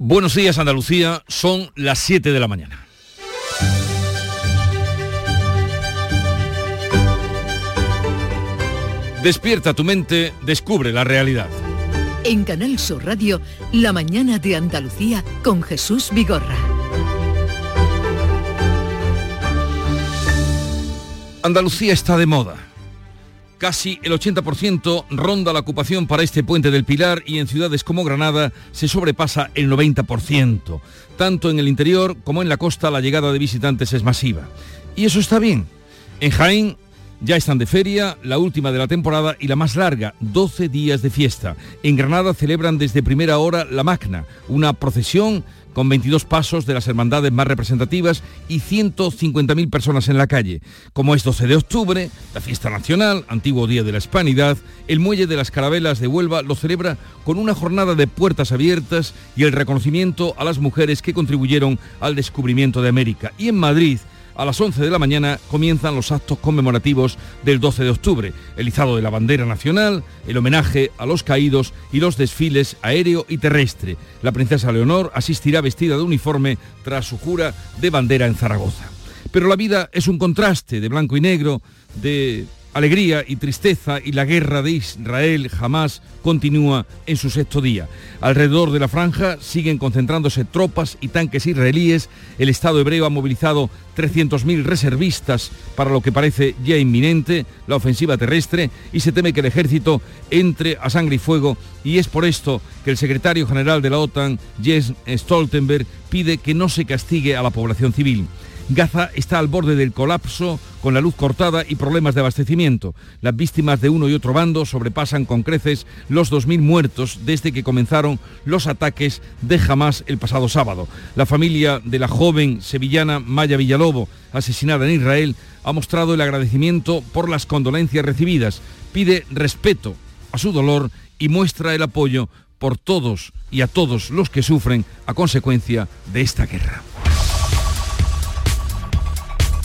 Buenos días Andalucía, son las 7 de la mañana. Despierta tu mente, descubre la realidad. En Canal Sur Radio, La mañana de Andalucía con Jesús Vigorra. Andalucía está de moda. Casi el 80% ronda la ocupación para este puente del Pilar y en ciudades como Granada se sobrepasa el 90%. Tanto en el interior como en la costa la llegada de visitantes es masiva. Y eso está bien. En Jaén ya están de feria, la última de la temporada y la más larga, 12 días de fiesta. En Granada celebran desde primera hora la Magna, una procesión con 22 pasos de las hermandades más representativas y 150.000 personas en la calle. Como es 12 de octubre, la fiesta nacional, antiguo Día de la Hispanidad, el Muelle de las Carabelas de Huelva lo celebra con una jornada de puertas abiertas y el reconocimiento a las mujeres que contribuyeron al descubrimiento de América. Y en Madrid, a las 11 de la mañana comienzan los actos conmemorativos del 12 de octubre, el izado de la bandera nacional, el homenaje a los caídos y los desfiles aéreo y terrestre. La princesa Leonor asistirá vestida de uniforme tras su jura de bandera en Zaragoza. Pero la vida es un contraste de blanco y negro, de alegría y tristeza y la guerra de Israel jamás continúa en su sexto día. Alrededor de la franja siguen concentrándose tropas y tanques israelíes. El Estado hebreo ha movilizado 300.000 reservistas para lo que parece ya inminente, la ofensiva terrestre, y se teme que el ejército entre a sangre y fuego. Y es por esto que el secretario general de la OTAN, Jens Stoltenberg, pide que no se castigue a la población civil. Gaza está al borde del colapso, con la luz cortada y problemas de abastecimiento. Las víctimas de uno y otro bando sobrepasan con creces los 2.000 muertos desde que comenzaron los ataques de Hamas el pasado sábado. La familia de la joven sevillana Maya Villalobo, asesinada en Israel, ha mostrado el agradecimiento por las condolencias recibidas. Pide respeto a su dolor y muestra el apoyo por todos y a todos los que sufren a consecuencia de esta guerra.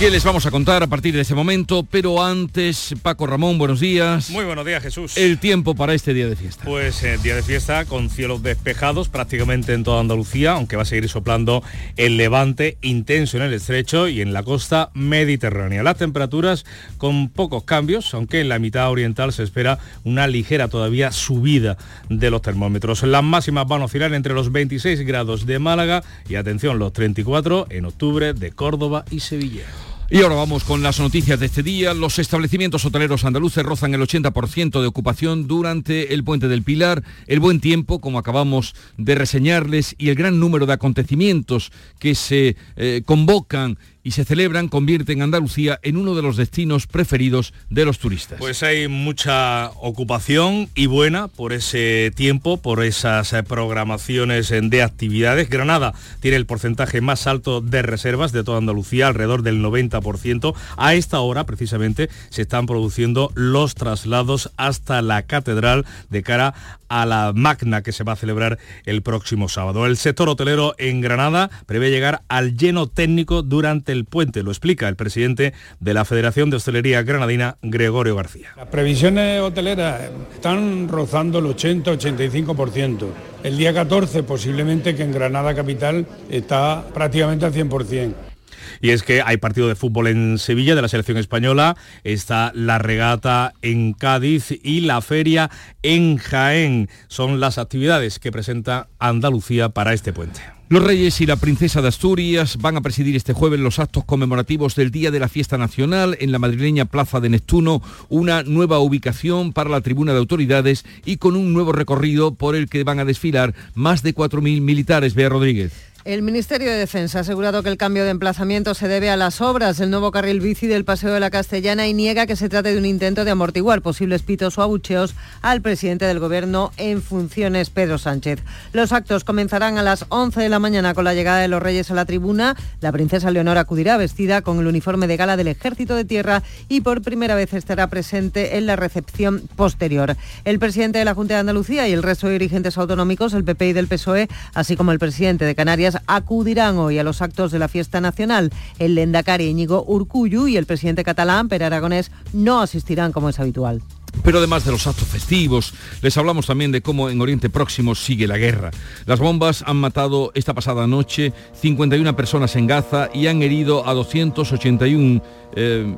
¿Qué les vamos a contar a partir de ese momento? Pero antes, Paco Ramón, buenos días. Muy buenos días, Jesús. El tiempo para este día de fiesta. Pues eh, día de fiesta con cielos despejados prácticamente en toda Andalucía, aunque va a seguir soplando el levante intenso en el estrecho y en la costa mediterránea. Las temperaturas con pocos cambios, aunque en la mitad oriental se espera una ligera todavía subida de los termómetros. Las máximas van a oscilar entre los 26 grados de Málaga y atención, los 34 en octubre de Córdoba y Sevilla. Y ahora vamos con las noticias de este día. Los establecimientos hoteleros andaluces rozan el 80% de ocupación durante el puente del Pilar. El buen tiempo, como acabamos de reseñarles, y el gran número de acontecimientos que se eh, convocan y se celebran convierten Andalucía en uno de los destinos preferidos de los turistas. Pues hay mucha ocupación y buena por ese tiempo, por esas eh, programaciones de actividades. Granada tiene el porcentaje más alto de reservas de toda Andalucía, alrededor del 90%. A esta hora, precisamente, se están produciendo los traslados hasta la catedral de cara a la magna que se va a celebrar el próximo sábado. El sector hotelero en Granada prevé llegar al lleno técnico durante el puente, lo explica el presidente de la Federación de Hostelería Granadina, Gregorio García. Las previsiones hoteleras están rozando el 80-85%. El día 14 posiblemente que en Granada Capital está prácticamente al 100%. Y es que hay partido de fútbol en Sevilla de la selección española, está la regata en Cádiz y la feria en Jaén. Son las actividades que presenta Andalucía para este puente. Los reyes y la princesa de Asturias van a presidir este jueves los actos conmemorativos del Día de la Fiesta Nacional en la madrileña Plaza de Neptuno, una nueva ubicación para la tribuna de autoridades y con un nuevo recorrido por el que van a desfilar más de 4.000 militares. Bea Rodríguez. El Ministerio de Defensa ha asegurado que el cambio de emplazamiento se debe a las obras del nuevo carril bici del Paseo de la Castellana y niega que se trate de un intento de amortiguar posibles pitos o abucheos al presidente del Gobierno en funciones, Pedro Sánchez. Los actos comenzarán a las 11 de la mañana con la llegada de los reyes a la tribuna. La princesa Leonor acudirá vestida con el uniforme de gala del Ejército de Tierra y por primera vez estará presente en la recepción posterior. El presidente de la Junta de Andalucía y el resto de dirigentes autonómicos, el PP y del PSOE, así como el presidente de Canarias, acudirán hoy a los actos de la fiesta nacional. El lendacari Íñigo Urcuyu y el presidente catalán, Per Aragonés, no asistirán como es habitual. Pero además de los actos festivos, les hablamos también de cómo en Oriente Próximo sigue la guerra. Las bombas han matado esta pasada noche 51 personas en Gaza y han herido a 281 eh,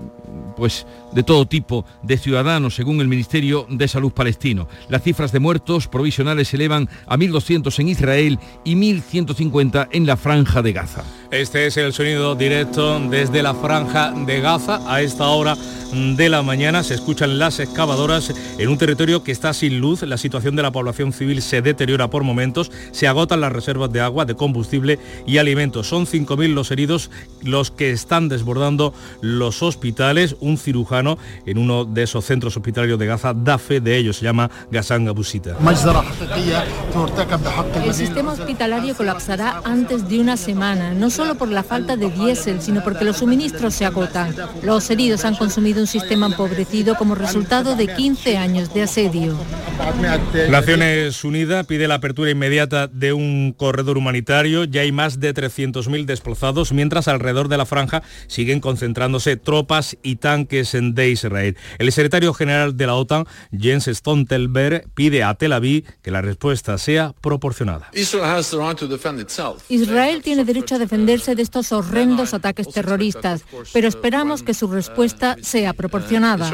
pues de todo tipo de ciudadanos, según el Ministerio de Salud palestino. Las cifras de muertos provisionales se elevan a 1.200 en Israel y 1.150 en la franja de Gaza. Este es el sonido directo desde la franja de Gaza. A esta hora de la mañana se escuchan las excavadoras en un territorio que está sin luz. La situación de la población civil se deteriora por momentos. Se agotan las reservas de agua, de combustible y alimentos. Son 5.000 los heridos, los que están desbordando los hospitales. Un cirujano en uno de esos centros hospitalarios de Gaza da fe de ello. Se llama Gassan Abusita. El sistema hospitalario colapsará antes de una semana. No solo por la falta de diésel, sino porque los suministros se agotan. Los heridos han consumido un sistema empobrecido como resultado de 15 años de asedio. Naciones Unidas pide la apertura inmediata de un corredor humanitario. Ya hay más de 300.000 desplazados, mientras alrededor de la franja siguen concentrándose tropas y tanques de Israel. El secretario general de la OTAN, Jens Stoltenberg, pide a Tel Aviv que la respuesta sea proporcionada. Israel tiene derecho a defender de estos horrendos ataques terroristas, pero esperamos que su respuesta sea proporcionada.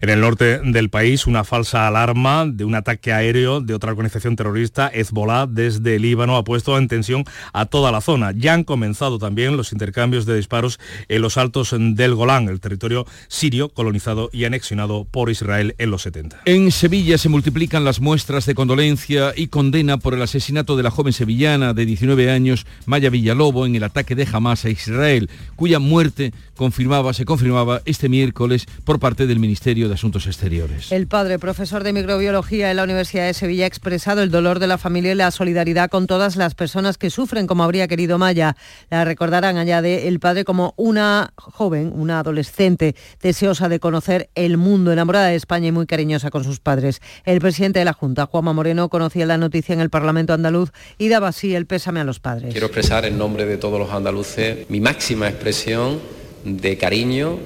En el norte del país, una falsa alarma de un ataque aéreo de otra organización terrorista, Hezbollah, desde Líbano, ha puesto en tensión a toda la zona. Ya han comenzado también los intercambios de disparos en los altos del Golán, el territorio sirio colonizado y anexionado por Israel en los 70. En Sevilla se multiplican las muestras de condolencia y condena por el asesinato de la joven sevillana de 19 años, Maya Villalobo, en el ataque de Hamas a Israel, cuya muerte confirmaba, se confirmaba este miércoles por parte del Ministerio de Asuntos Exteriores. El padre, profesor de microbiología en la Universidad de Sevilla, ha expresado el dolor de la familia y la solidaridad con todas las personas que sufren, como habría querido Maya. La recordarán allá de el padre como una joven, una adolescente deseosa de conocer el mundo, enamorada de España y muy cariñosa con sus padres. El presidente de la Junta, Juanma Moreno, conocía la noticia en el Parlamento andaluz y daba así el pésame a los padres. Quiero expresar en nombre de todos los andaluces mi máxima expresión de cariño,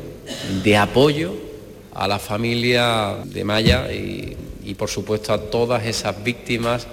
de apoyo a la familia de Maya y, y por supuesto a todas esas víctimas,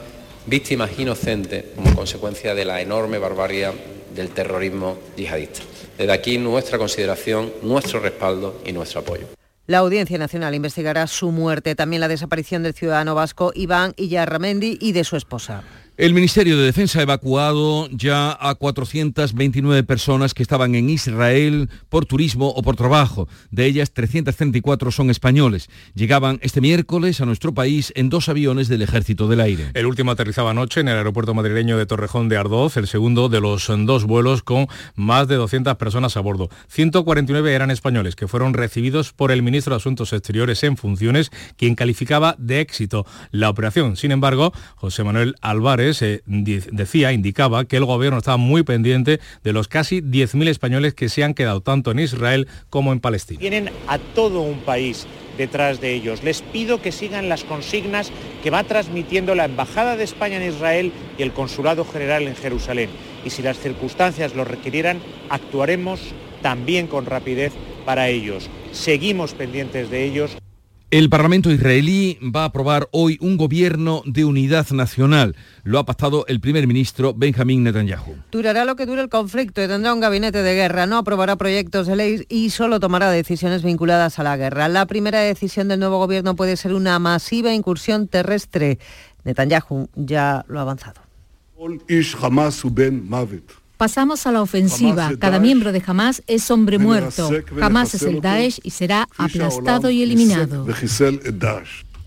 víctimas inocentes como consecuencia de la enorme barbarie del terrorismo yihadista. Desde aquí nuestra consideración, nuestro respaldo y nuestro apoyo. La Audiencia Nacional investigará su muerte, también la desaparición del ciudadano vasco Iván Iyarramendi y de su esposa. El Ministerio de Defensa ha evacuado ya a 429 personas que estaban en Israel por turismo o por trabajo. De ellas, 334 son españoles. Llegaban este miércoles a nuestro país en dos aviones del Ejército del Aire. El último aterrizaba anoche en el aeropuerto madrileño de Torrejón de Ardoz, el segundo de los dos vuelos con más de 200 personas a bordo. 149 eran españoles que fueron recibidos por el ministro de Asuntos Exteriores en funciones, quien calificaba de éxito la operación. Sin embargo, José Manuel Álvarez se decía, indicaba que el gobierno estaba muy pendiente de los casi 10.000 españoles que se han quedado tanto en Israel como en Palestina. Tienen a todo un país detrás de ellos. Les pido que sigan las consignas que va transmitiendo la Embajada de España en Israel y el Consulado General en Jerusalén. Y si las circunstancias lo requirieran, actuaremos también con rapidez para ellos. Seguimos pendientes de ellos. El Parlamento israelí va a aprobar hoy un gobierno de unidad nacional. Lo ha pactado el primer ministro Benjamín Netanyahu. Durará lo que dure el conflicto y tendrá un gabinete de guerra. No aprobará proyectos de ley y solo tomará decisiones vinculadas a la guerra. La primera decisión del nuevo gobierno puede ser una masiva incursión terrestre. Netanyahu ya lo ha avanzado. Pasamos a la ofensiva. Cada miembro de Hamas es hombre muerto. Hamas es el Daesh y será aplastado y eliminado.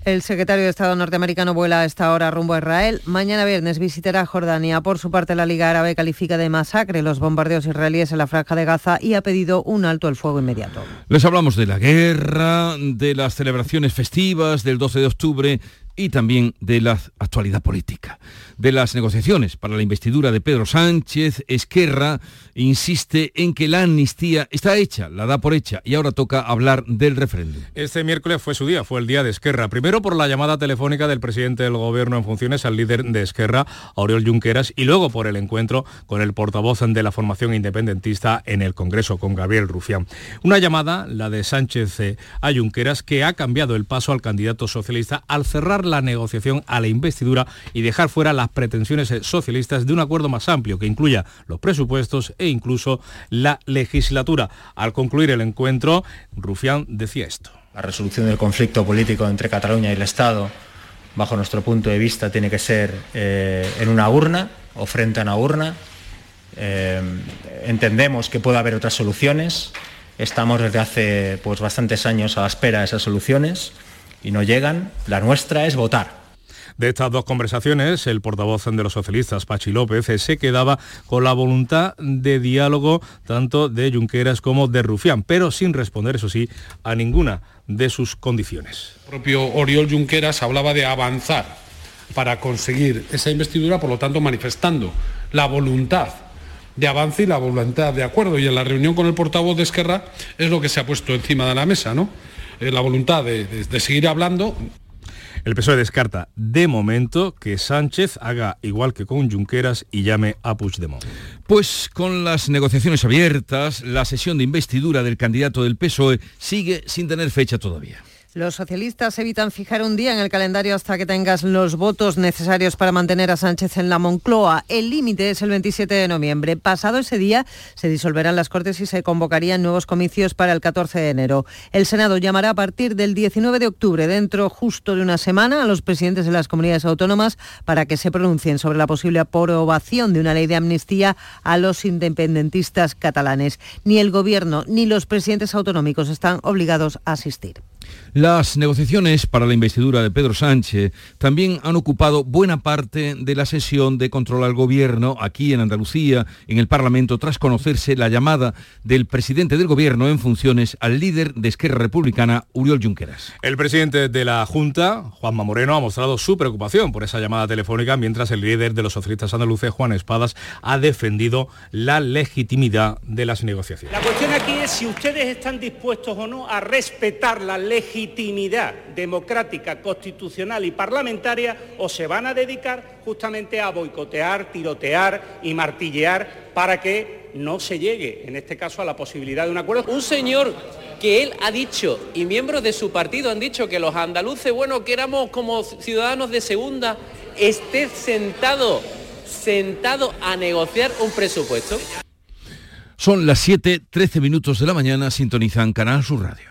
El secretario de Estado norteamericano vuela a esta hora rumbo a Israel. Mañana viernes visitará Jordania. Por su parte, la Liga Árabe califica de masacre los bombardeos israelíes en la franja de Gaza y ha pedido un alto el fuego inmediato. Les hablamos de la guerra, de las celebraciones festivas del 12 de octubre y también de la actualidad política. De las negociaciones para la investidura de Pedro Sánchez, Esquerra insiste en que la amnistía está hecha, la da por hecha y ahora toca hablar del referéndum. Este miércoles fue su día, fue el día de Esquerra. Primero por la llamada telefónica del presidente del gobierno en funciones al líder de Esquerra, Oriol Junqueras, y luego por el encuentro con el portavoz de la formación independentista en el Congreso, con Gabriel Rufián. Una llamada, la de Sánchez eh, a Junqueras, que ha cambiado el paso al candidato socialista al cerrar la negociación a la investidura y dejar fuera las pretensiones socialistas de un acuerdo más amplio que incluya los presupuestos e incluso la legislatura. Al concluir el encuentro, Rufián decía esto. La resolución del conflicto político entre Cataluña y el Estado, bajo nuestro punto de vista, tiene que ser eh, en una urna o frente a una urna. Eh, entendemos que puede haber otras soluciones. Estamos desde hace pues, bastantes años a la espera de esas soluciones y no llegan. La nuestra es votar de estas dos conversaciones, el portavoz de los socialistas, Pachi López, se quedaba con la voluntad de diálogo tanto de Junqueras como de Rufián, pero sin responder, eso sí, a ninguna de sus condiciones. El propio Oriol Junqueras hablaba de avanzar para conseguir esa investidura, por lo tanto manifestando la voluntad de avance y la voluntad de acuerdo. Y en la reunión con el portavoz de Esquerra es lo que se ha puesto encima de la mesa, ¿no? Eh, la voluntad de, de seguir hablando. El PSOE descarta de momento que Sánchez haga igual que con Junqueras y llame a Puigdemont. Pues con las negociaciones abiertas, la sesión de investidura del candidato del PSOE sigue sin tener fecha todavía. Los socialistas evitan fijar un día en el calendario hasta que tengas los votos necesarios para mantener a Sánchez en la Moncloa. El límite es el 27 de noviembre. Pasado ese día se disolverán las Cortes y se convocarían nuevos comicios para el 14 de enero. El Senado llamará a partir del 19 de octubre, dentro justo de una semana, a los presidentes de las comunidades autónomas para que se pronuncien sobre la posible aprobación de una ley de amnistía a los independentistas catalanes. Ni el Gobierno ni los presidentes autonómicos están obligados a asistir. Las negociaciones para la investidura de Pedro Sánchez también han ocupado buena parte de la sesión de control al gobierno aquí en Andalucía, en el Parlamento, tras conocerse la llamada del presidente del gobierno en funciones al líder de Esquerra Republicana, Uriol Junqueras. El presidente de la Junta, Juanma Moreno, ha mostrado su preocupación por esa llamada telefónica, mientras el líder de los socialistas andaluces, Juan Espadas, ha defendido la legitimidad de las negociaciones. La cuestión aquí es si ustedes están dispuestos o no a respetar la legitimidad democrática, constitucional y parlamentaria o se van a dedicar justamente a boicotear, tirotear y martillear para que no se llegue, en este caso, a la posibilidad de un acuerdo. Un señor que él ha dicho y miembros de su partido han dicho que los andaluces, bueno, que éramos como ciudadanos de segunda, esté sentado, sentado a negociar un presupuesto. Son las 7, 13 minutos de la mañana, sintonizan Canal Sur Radio.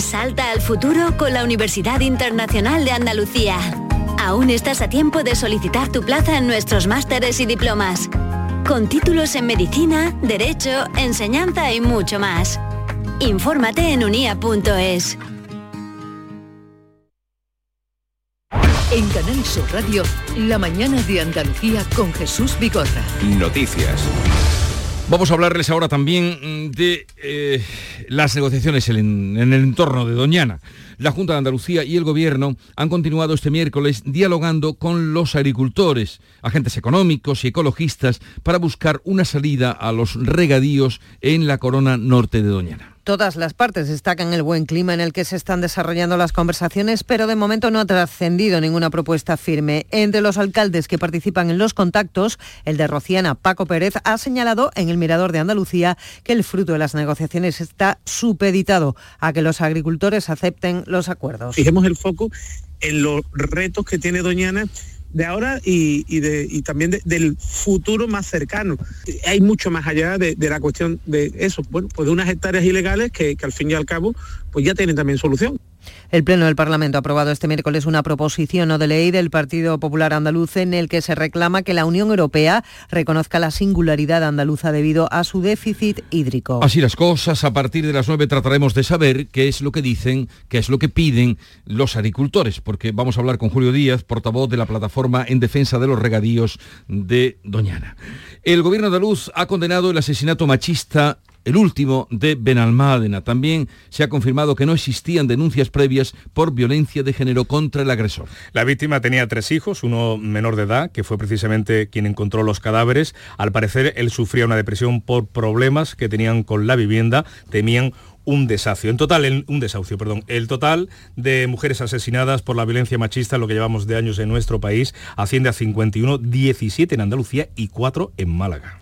Salta al futuro con la Universidad Internacional de Andalucía. Aún estás a tiempo de solicitar tu plaza en nuestros másteres y diplomas. Con títulos en medicina, derecho, enseñanza y mucho más. Infórmate en unia.es. En Canal Sur Radio, la mañana de Andalucía con Jesús Vigorra. Noticias. Vamos a hablarles ahora también de eh, las negociaciones en, en el entorno de Doñana. La Junta de Andalucía y el Gobierno han continuado este miércoles dialogando con los agricultores, agentes económicos y ecologistas para buscar una salida a los regadíos en la corona norte de Doñana. Todas las partes destacan el buen clima en el que se están desarrollando las conversaciones, pero de momento no ha trascendido ninguna propuesta firme. Entre los alcaldes que participan en los contactos, el de Rociana, Paco Pérez, ha señalado en el Mirador de Andalucía que el fruto de las negociaciones está supeditado a que los agricultores acepten los acuerdos. Fijemos el foco en los retos que tiene Doñana de ahora y, también del futuro más cercano. Hay mucho más allá de, la cuestión de eso, bueno, pues de unas hectáreas ilegales que, que al fin y al cabo pues ya tienen también solución. El Pleno del Parlamento ha aprobado este miércoles una proposición de ley del Partido Popular Andaluz en el que se reclama que la Unión Europea reconozca la singularidad andaluza debido a su déficit hídrico. Así las cosas, a partir de las 9 trataremos de saber qué es lo que dicen, qué es lo que piden los agricultores, porque vamos a hablar con Julio Díaz, portavoz de la plataforma en defensa de los regadíos de Doñana. El gobierno andaluz ha condenado el asesinato machista el último de Benalmádena. También se ha confirmado que no existían denuncias previas por violencia de género contra el agresor. La víctima tenía tres hijos, uno menor de edad, que fue precisamente quien encontró los cadáveres. Al parecer, él sufría una depresión por problemas que tenían con la vivienda, temían un desahucio. En total, un desahucio, perdón. El total de mujeres asesinadas por la violencia machista, lo que llevamos de años en nuestro país, asciende a 51, 17 en Andalucía y 4 en Málaga.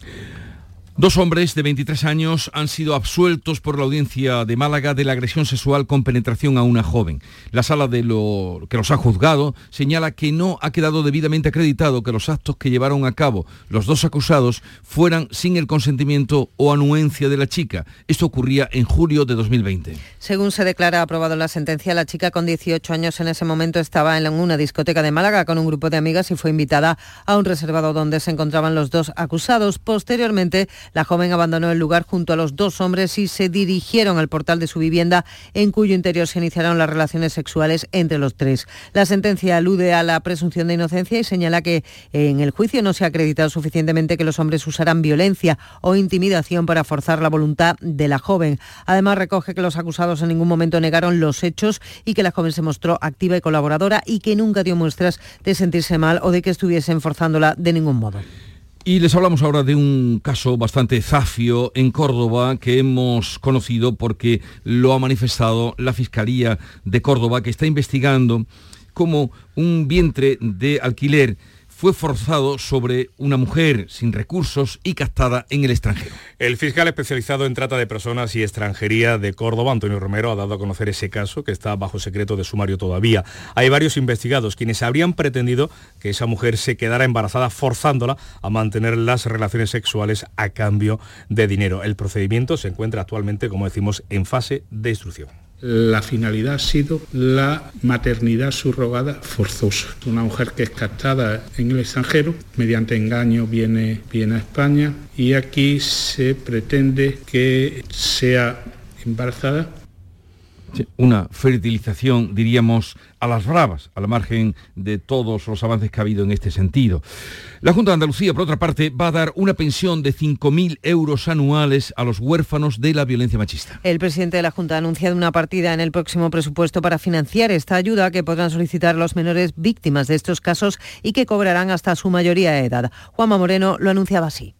Dos hombres de 23 años han sido absueltos por la audiencia de Málaga de la agresión sexual con penetración a una joven. La sala de lo que los ha juzgado señala que no ha quedado debidamente acreditado que los actos que llevaron a cabo los dos acusados fueran sin el consentimiento o anuencia de la chica. Esto ocurría en julio de 2020. Según se declara aprobado la sentencia, la chica con 18 años en ese momento estaba en una discoteca de Málaga con un grupo de amigas y fue invitada a un reservado donde se encontraban los dos acusados. Posteriormente, la joven abandonó el lugar junto a los dos hombres y se dirigieron al portal de su vivienda en cuyo interior se iniciaron las relaciones sexuales entre los tres. La sentencia alude a la presunción de inocencia y señala que en el juicio no se ha acreditado suficientemente que los hombres usaran violencia o intimidación para forzar la voluntad de la joven. Además recoge que los acusados en ningún momento negaron los hechos y que la joven se mostró activa y colaboradora y que nunca dio muestras de sentirse mal o de que estuviesen forzándola de ningún modo. Y les hablamos ahora de un caso bastante zafio en Córdoba que hemos conocido porque lo ha manifestado la Fiscalía de Córdoba que está investigando como un vientre de alquiler fue forzado sobre una mujer sin recursos y captada en el extranjero. El fiscal especializado en trata de personas y extranjería de Córdoba, Antonio Romero, ha dado a conocer ese caso que está bajo secreto de sumario todavía. Hay varios investigados quienes habrían pretendido que esa mujer se quedara embarazada forzándola a mantener las relaciones sexuales a cambio de dinero. El procedimiento se encuentra actualmente, como decimos, en fase de instrucción. La finalidad ha sido la maternidad subrogada forzosa. Una mujer que es captada en el extranjero, mediante engaño viene, viene a España y aquí se pretende que sea embarazada una fertilización, diríamos, a las bravas, a la margen de todos los avances que ha habido en este sentido. La Junta de Andalucía, por otra parte, va a dar una pensión de 5.000 euros anuales a los huérfanos de la violencia machista. El presidente de la Junta ha anunciado una partida en el próximo presupuesto para financiar esta ayuda que podrán solicitar los menores víctimas de estos casos y que cobrarán hasta su mayoría de edad. Juanma Moreno lo anunciaba así.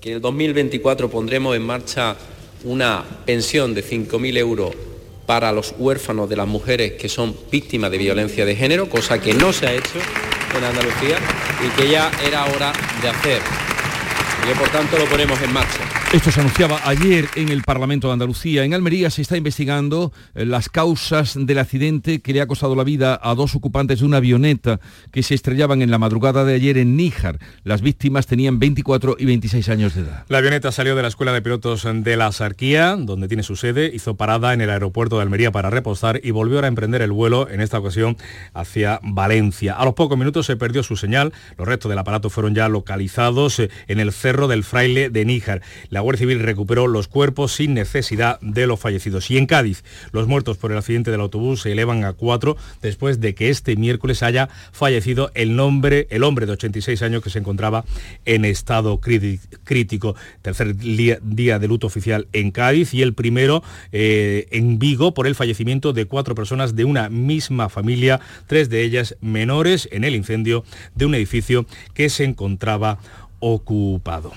Que en el 2024 pondremos en marcha una pensión de 5.000 euros para los huérfanos de las mujeres que son víctimas de violencia de género, cosa que no se ha hecho en Andalucía y que ya era hora de hacer. Y que por tanto lo ponemos en marcha. Esto se anunciaba ayer en el Parlamento de Andalucía. En Almería se está investigando eh, las causas del accidente que le ha costado la vida a dos ocupantes de una avioneta que se estrellaban en la madrugada de ayer en Níjar. Las víctimas tenían 24 y 26 años de edad. La avioneta salió de la Escuela de Pilotos de la Sarquía, donde tiene su sede, hizo parada en el aeropuerto de Almería para repostar y volvió a emprender el vuelo, en esta ocasión hacia Valencia. A los pocos minutos se perdió su señal. Los restos del aparato fueron ya localizados eh, en el cerro del Fraile de Níjar. Guardia Civil recuperó los cuerpos sin necesidad de los fallecidos. Y en Cádiz, los muertos por el accidente del autobús se elevan a cuatro después de que este miércoles haya fallecido el, nombre, el hombre de 86 años que se encontraba en estado crítico. Tercer día, de luto oficial en Cádiz y el primero eh, en Vigo por el fallecimiento de cuatro personas de una misma familia, tres de ellas menores en el incendio de un edificio que se encontraba ocupado.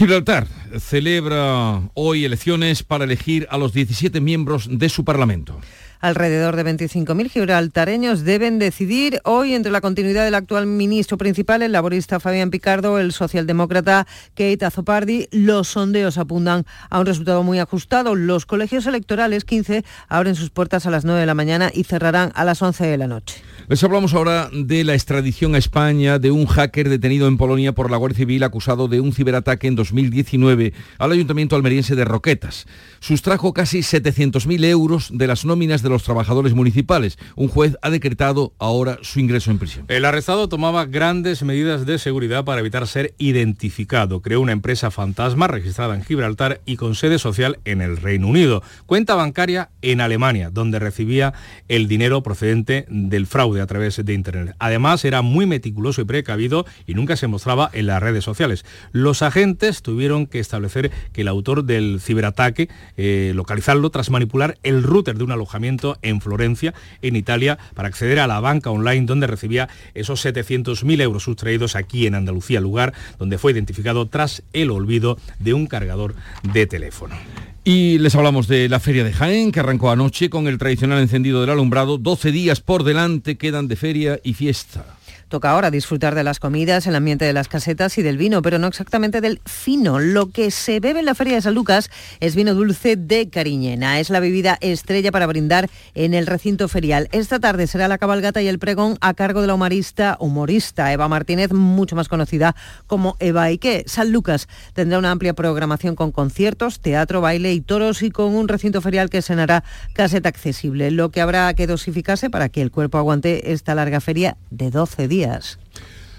Gibraltar celebra hoy elecciones para elegir a los 17 miembros de su Parlamento. Alrededor de 25.000 gibraltareños deben decidir hoy entre la continuidad del actual ministro principal, el laborista Fabián Picardo, el socialdemócrata Kate Azopardi. Los sondeos apuntan a un resultado muy ajustado. Los colegios electorales 15 abren sus puertas a las 9 de la mañana y cerrarán a las 11 de la noche. Les hablamos ahora de la extradición a España de un hacker detenido en Polonia por la Guardia Civil acusado de un ciberataque en 2019 al Ayuntamiento almeriense de Roquetas. Sustrajo casi 700.000 euros de las nóminas de los trabajadores municipales. Un juez ha decretado ahora su ingreso en prisión. El arrestado tomaba grandes medidas de seguridad para evitar ser identificado. Creó una empresa fantasma registrada en Gibraltar y con sede social en el Reino Unido. Cuenta bancaria en Alemania, donde recibía el dinero procedente del fraude a través de Internet. Además, era muy meticuloso y precavido y nunca se mostraba en las redes sociales. Los agentes tuvieron que establecer que el autor del ciberataque, eh, localizarlo tras manipular el router de un alojamiento en Florencia, en Italia, para acceder a la banca online donde recibía esos 700.000 euros sustraídos aquí en Andalucía, lugar donde fue identificado tras el olvido de un cargador de teléfono. Y les hablamos de la Feria de Jaén, que arrancó anoche con el tradicional encendido del alumbrado. 12 días por delante quedan de feria y fiesta. Toca ahora disfrutar de las comidas, el ambiente de las casetas y del vino, pero no exactamente del fino. Lo que se bebe en la Feria de San Lucas es vino dulce de Cariñena. Es la bebida estrella para brindar en el recinto ferial. Esta tarde será la cabalgata y el pregón a cargo de la humorista, humorista Eva Martínez, mucho más conocida como Eva Ike. San Lucas tendrá una amplia programación con conciertos, teatro, baile y toros y con un recinto ferial que cenará caseta accesible. Lo que habrá que dosificarse para que el cuerpo aguante esta larga feria de 12 días.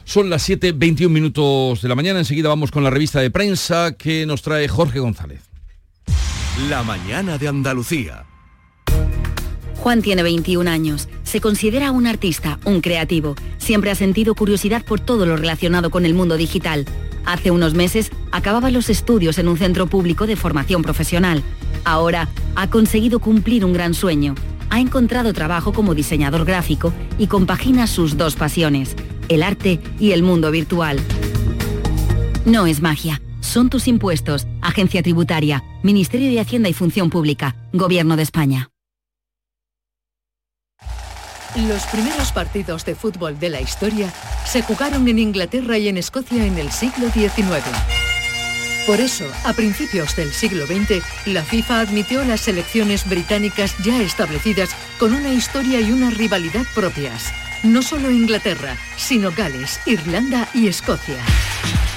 Son las 7.21 minutos de la mañana. Enseguida vamos con la revista de prensa que nos trae Jorge González. La mañana de Andalucía. Juan tiene 21 años. Se considera un artista, un creativo. Siempre ha sentido curiosidad por todo lo relacionado con el mundo digital. Hace unos meses acababa los estudios en un centro público de formación profesional. Ahora ha conseguido cumplir un gran sueño ha encontrado trabajo como diseñador gráfico y compagina sus dos pasiones, el arte y el mundo virtual. No es magia, son tus impuestos, Agencia Tributaria, Ministerio de Hacienda y Función Pública, Gobierno de España. Los primeros partidos de fútbol de la historia se jugaron en Inglaterra y en Escocia en el siglo XIX. Por eso, a principios del siglo XX, la FIFA admitió las selecciones británicas ya establecidas con una historia y una rivalidad propias. No solo Inglaterra, sino Gales, Irlanda y Escocia.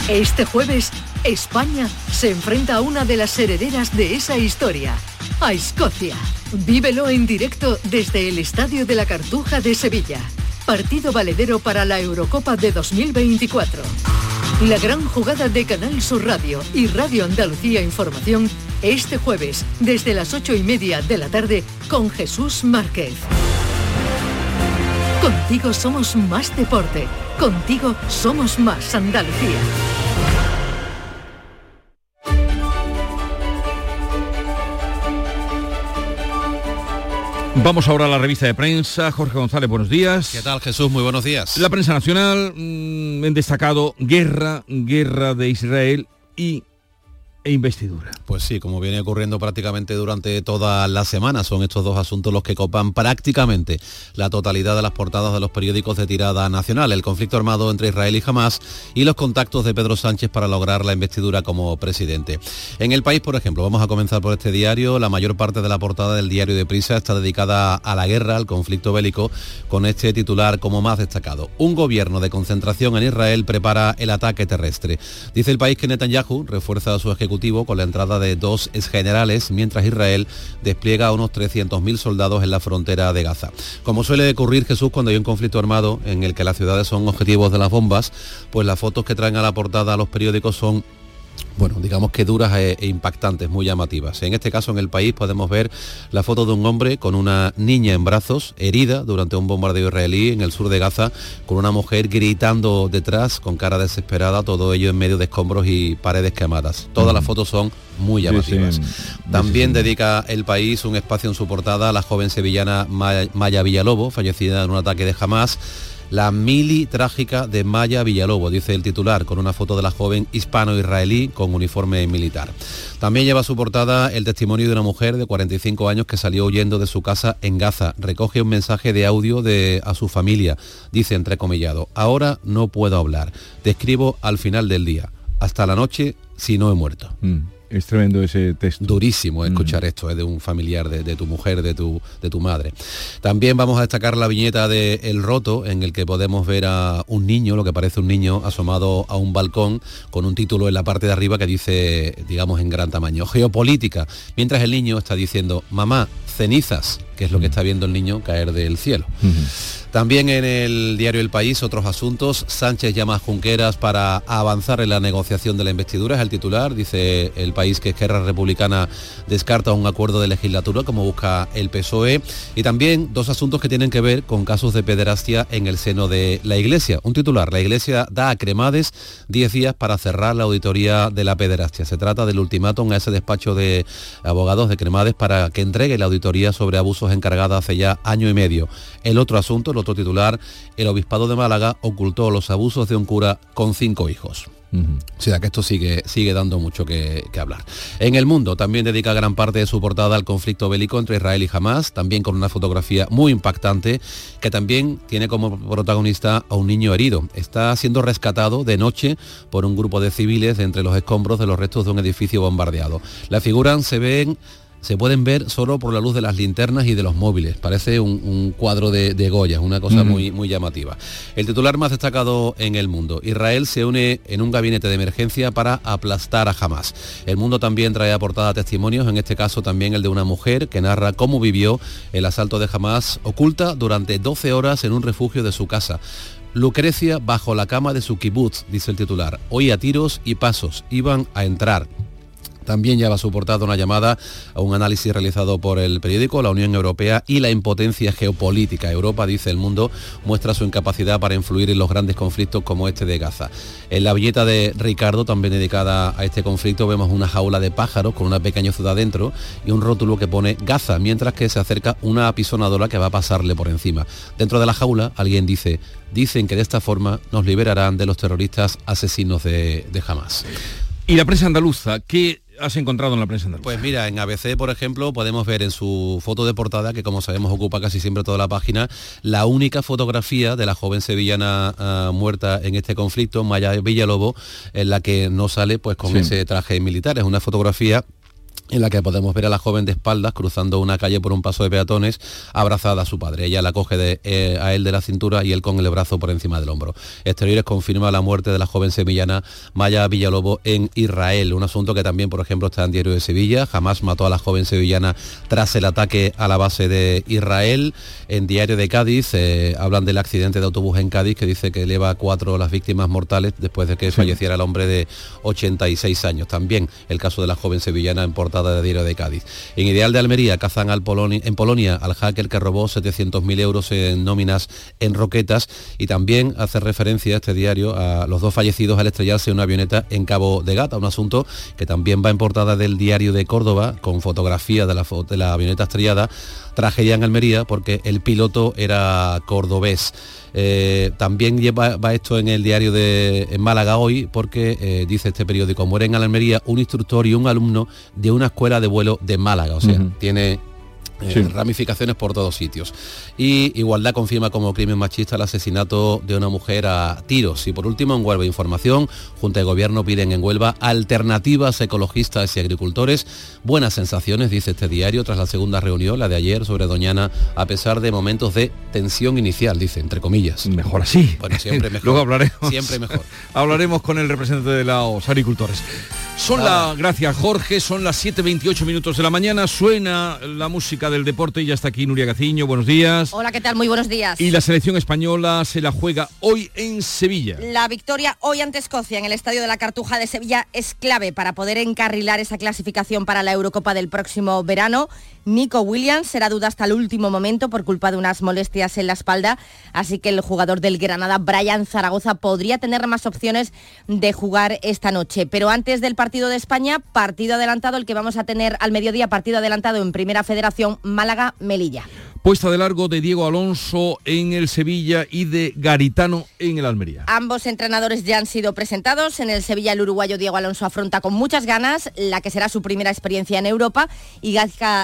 Este jueves, España se enfrenta a una de las herederas de esa historia, a Escocia. Vívelo en directo desde el Estadio de la Cartuja de Sevilla. Partido valedero para la Eurocopa de 2024. La gran jugada de Canal Sur Radio y Radio Andalucía Información este jueves desde las ocho y media de la tarde con Jesús Márquez. Contigo somos más deporte. Contigo somos más Andalucía. Vamos ahora a la revista de prensa. Jorge González, buenos días. ¿Qué tal, Jesús? Muy buenos días. La prensa nacional mmm, en destacado guerra, guerra de Israel y e investidura. Pues sí, como viene ocurriendo prácticamente durante toda la semana, son estos dos asuntos los que copan prácticamente la totalidad de las portadas de los periódicos de tirada nacional, el conflicto armado entre Israel y Hamas y los contactos de Pedro Sánchez para lograr la investidura como presidente. En el país, por ejemplo, vamos a comenzar por este diario, la mayor parte de la portada del diario de Prisa está dedicada a la guerra, al conflicto bélico, con este titular como más destacado. Un gobierno de concentración en Israel prepara el ataque terrestre. Dice el país que Netanyahu refuerza su con la entrada de dos exgenerales, mientras Israel despliega a unos 300.000 soldados en la frontera de Gaza. Como suele ocurrir, Jesús, cuando hay un conflicto armado en el que las ciudades son objetivos de las bombas, pues las fotos que traen a la portada a los periódicos son bueno, digamos que duras e, e, impactantes, muy llamativas. En este caso, en el país, podemos ver la foto de un hombre con una niña en brazos, herida durante un bombardeo israelí en el sur de Gaza, con una mujer gritando detrás, con cara desesperada, todo ello en medio de escombros y paredes quemadas. Todas las fotos son muy llamativas. También dedica el país un espacio en su portada a la joven sevillana Maya Villalobo, fallecida en un ataque de Hamas la mili trágica de Maya Villalobo, dice el titular, con una foto de la joven hispano-israelí con uniforme militar. También lleva su portada el testimonio de una mujer de 45 años que salió huyendo de su casa en Gaza. Recoge un mensaje de audio de, a su familia. Dice entrecomillado, ahora no puedo hablar. Te escribo al final del día. Hasta la noche si no he muerto. Mm. Es tremendo ese texto. Durísimo escuchar Mm. esto, es de un familiar, de, de tu mujer, de tu, de tu madre. También vamos a destacar la viñeta de El Roto, en el que podemos ver a un niño, lo que parece un niño, asomado a un balcón con un título en la parte de arriba que dice, digamos, en gran tamaño, Geopolítica, mientras el niño está diciendo, mamá, cenizas, que es lo que está viendo el niño caer del cielo. También en el diario El País, otros asuntos. Sánchez llama a Junqueras para avanzar en la negociación de la investidura, es el titular. Dice El País que Esquerra Republicana descarta un acuerdo de legislatura como busca el PSOE. Y también dos asuntos que tienen que ver con casos de pederastia en el seno de la Iglesia. Un titular, la Iglesia da a Cremades 10 días para cerrar la auditoría de la pederastia. Se trata del ultimátum a ese despacho de abogados de Cremades para que entregue la auditoría sobre abusos encargada hace ya año y medio. El otro asunto, el otro titular, el Obispado de Málaga ocultó los abusos de un cura con cinco hijos. O sea que esto sigue, sigue dando mucho que, que, hablar. En el mundo también dedica gran parte de su portada al conflicto bélico entre Israel y Hamas, también con una fotografía muy impactante que también tiene como protagonista a un niño herido. Está siendo rescatado de noche por un grupo de civiles entre los escombros de los restos de un edificio bombardeado. La figura se ven se pueden ver solo por la luz de las linternas y de los móviles. Parece un, un cuadro de, de, Goya, una cosa muy, muy llamativa. El titular más destacado en el mundo. Israel se une en un gabinete de emergencia para aplastar a Hamas. El mundo también trae a portada testimonios, en este caso también el de una mujer que narra cómo vivió el asalto de Hamas oculta durante 12 horas en un refugio de su casa. Lucrecia bajo la cama de su kibutz, dice el titular. Oía tiros y pasos, iban a entrar. También lleva su portada una llamada a un análisis realizado por el periódico La Unión Europea y la impotencia geopolítica. Europa, dice el mundo, muestra su incapacidad para influir en los grandes conflictos como este de Gaza. En la billeta de Ricardo, también dedicada a este conflicto, vemos una jaula de pájaros con una pequeña ciudad dentro y un rótulo que pone Gaza, mientras que se acerca una apisonadora que va a pasarle por encima. Dentro de la jaula, alguien dice, dicen que de esta forma nos liberarán de los terroristas asesinos de, de Hamas. Y la prensa andaluza, ¿qué has encontrado en la prensa andaluza? Pues mira, en ABC, por ejemplo, podemos ver en su foto de portada, que como sabemos ocupa casi siempre toda la página, la única fotografía de la joven sevillana uh, muerta en este conflicto, Maya Villalobo, en la que no sale pues con sí. ese traje militar. Es una fotografía en la que podemos ver a la joven de espaldas cruzando una calle por un paso de peatones abrazada a su padre. Ella la coge de, eh, a él de la cintura y él con el brazo por encima del hombro. Exteriores confirma la muerte de la joven sevillana Maya Villalobo en Israel, un asunto que también, por ejemplo, está en Diario de Sevilla. Jamás mató a la joven sevillana tras el ataque a la base de Israel. En Diario de Cádiz eh, hablan del accidente de autobús en Cádiz que dice que eleva a cuatro las víctimas mortales después de que sí. falleciera el hombre de 86 años. También el caso de la joven sevillana en de Diario de Cádiz. En Ideal de Almería cazan al en Polonia al hacker que robó 700.000 euros en nóminas en Roquetas y también hace referencia a este diario a los dos fallecidos al estrellarse una avioneta en Cabo de Gata, un asunto que también va en portada del Diario de Córdoba con fotografía de la, de la avioneta estrellada, tragedia en Almería porque el piloto era cordobés. Eh, también lleva, va esto en el diario de en Málaga hoy porque eh, dice este periódico, mueren en Almería un instructor y un alumno de una escuela de vuelo de Málaga. O sea, uh -huh. tiene eh, sí. ramificaciones por todos sitios. Y Igualdad confirma como crimen machista el asesinato de una mujer a tiros. Y por último, en Huelva Información, Junta de Gobierno piden en Huelva alternativas ecologistas y agricultores. Buenas sensaciones, dice este diario, tras la segunda reunión, la de ayer, sobre Doñana, a pesar de momentos de tensión inicial, dice, entre comillas. Mejor así. Bueno, siempre mejor. Luego hablaremos. Siempre mejor. hablaremos con el representante de los agricultores. Son ah. la, gracias Jorge, son las 7.28 minutos de la mañana, suena la música del deporte y ya está aquí Nuria Gaciño, buenos días. Hola, ¿qué tal? Muy buenos días. Y la selección española se la juega hoy en Sevilla. La victoria hoy ante Escocia en el Estadio de la Cartuja de Sevilla es clave para poder encarrilar esa clasificación para la Eurocopa del próximo verano. Nico Williams será duda hasta el último momento por culpa de unas molestias en la espalda, así que el jugador del Granada, Brian Zaragoza, podría tener más opciones de jugar esta noche. Pero antes del partido de España, partido adelantado, el que vamos a tener al mediodía, partido adelantado en Primera Federación, Málaga-Melilla. Puesta de largo de Diego Alonso en el Sevilla y de Garitano en el Almería. Ambos entrenadores ya han sido presentados. En el Sevilla el uruguayo Diego Alonso afronta con muchas ganas la que será su primera experiencia en Europa y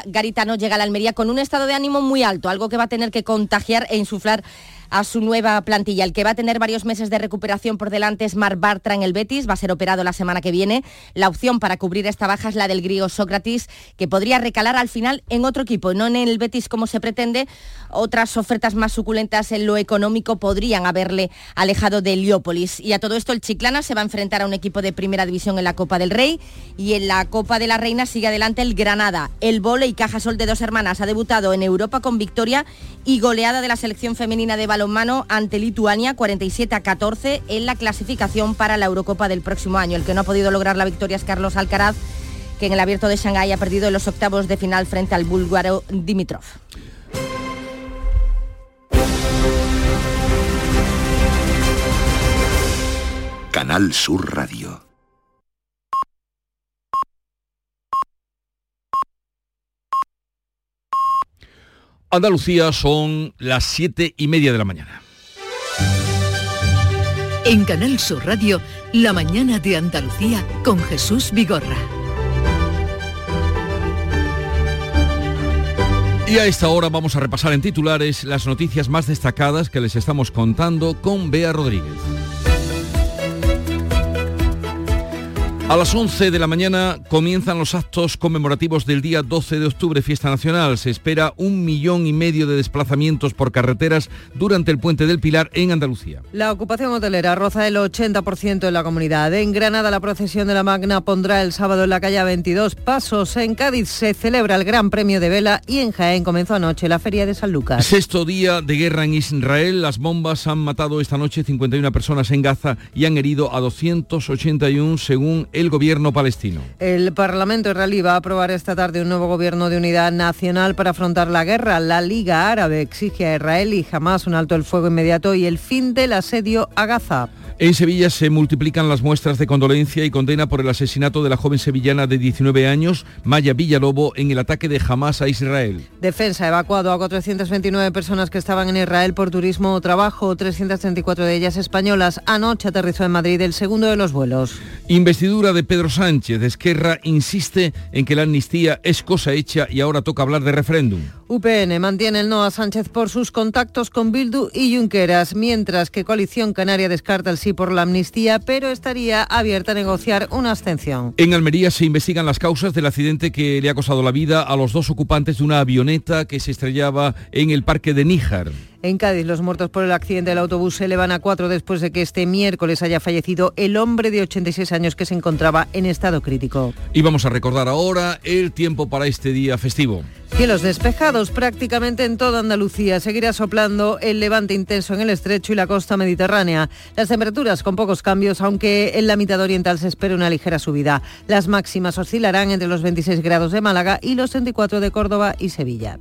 Garitano llega a la Almería con un estado de ánimo muy alto, algo que va a tener que contagiar e insuflar a su nueva plantilla. El que va a tener varios meses de recuperación por delante es Mar Bartra en el Betis, va a ser operado la semana que viene. La opción para cubrir esta baja es la del griego Sócrates, que podría recalar al final en otro equipo, no en el Betis como se pretende. Otras ofertas más suculentas en lo económico podrían haberle alejado de Heliópolis. Y a todo esto el Chiclana se va a enfrentar a un equipo de primera división en la Copa del Rey y en la Copa de la Reina sigue adelante el Granada. El Vole y Cajasol de dos hermanas ha debutado en Europa con victoria y goleada de la selección femenina de balonmano ante Lituania 47 a 14 en la clasificación para la Eurocopa del próximo año. El que no ha podido lograr la victoria es Carlos Alcaraz, que en el abierto de Shanghái ha perdido en los octavos de final frente al búlgaro Dimitrov. Canal Sur Radio. Andalucía son las siete y media de la mañana. En Canal Sur Radio, La mañana de Andalucía con Jesús Vigorra. Y a esta hora vamos a repasar en titulares las noticias más destacadas que les estamos contando con Bea Rodríguez. A las 11 de la mañana comienzan los actos conmemorativos del día 12 de octubre, fiesta nacional. Se espera un millón y medio de desplazamientos por carreteras durante el puente del Pilar en Andalucía. La ocupación hotelera roza el 80% en la comunidad. En Granada la procesión de la Magna pondrá el sábado en la calle 22 pasos. En Cádiz se celebra el Gran Premio de Vela y en Jaén comenzó anoche la Feria de San Lucas. Sexto día de guerra en Israel. Las bombas han matado esta noche 51 personas en Gaza y han herido a 281 según el gobierno palestino. El Parlamento israelí va a aprobar esta tarde un nuevo gobierno de unidad nacional para afrontar la guerra. La Liga Árabe exige a Israel y jamás un alto el fuego inmediato y el fin del asedio a Gaza. En Sevilla se multiplican las muestras de condolencia y condena por el asesinato de la joven sevillana de 19 años, Maya Villalobo, en el ataque de Hamas a Israel. Defensa ha evacuado a 429 personas que estaban en Israel por turismo o trabajo, 334 de ellas españolas. Anoche aterrizó en Madrid el segundo de los vuelos. Investidura de Pedro Sánchez. Esquerra insiste en que la amnistía es cosa hecha y ahora toca hablar de referéndum. UPN mantiene el no a Sánchez por sus contactos con Bildu y Junqueras, mientras que Coalición Canaria descarta el sí por la amnistía, pero estaría abierta a negociar una abstención. En Almería se investigan las causas del accidente que le ha costado la vida a los dos ocupantes de una avioneta que se estrellaba en el parque de Níjar. En Cádiz, los muertos por el accidente del autobús se elevan a cuatro después de que este miércoles haya fallecido el hombre de 86 años que se encontraba en estado crítico. Y vamos a recordar ahora el tiempo para este día festivo. Cielos despejados prácticamente en toda Andalucía. Seguirá soplando el levante intenso en el estrecho y la costa mediterránea. Las temperaturas con pocos cambios, aunque en la mitad oriental se espera una ligera subida. Las máximas oscilarán entre los 26 grados de Málaga y los 34 de Córdoba y Sevilla.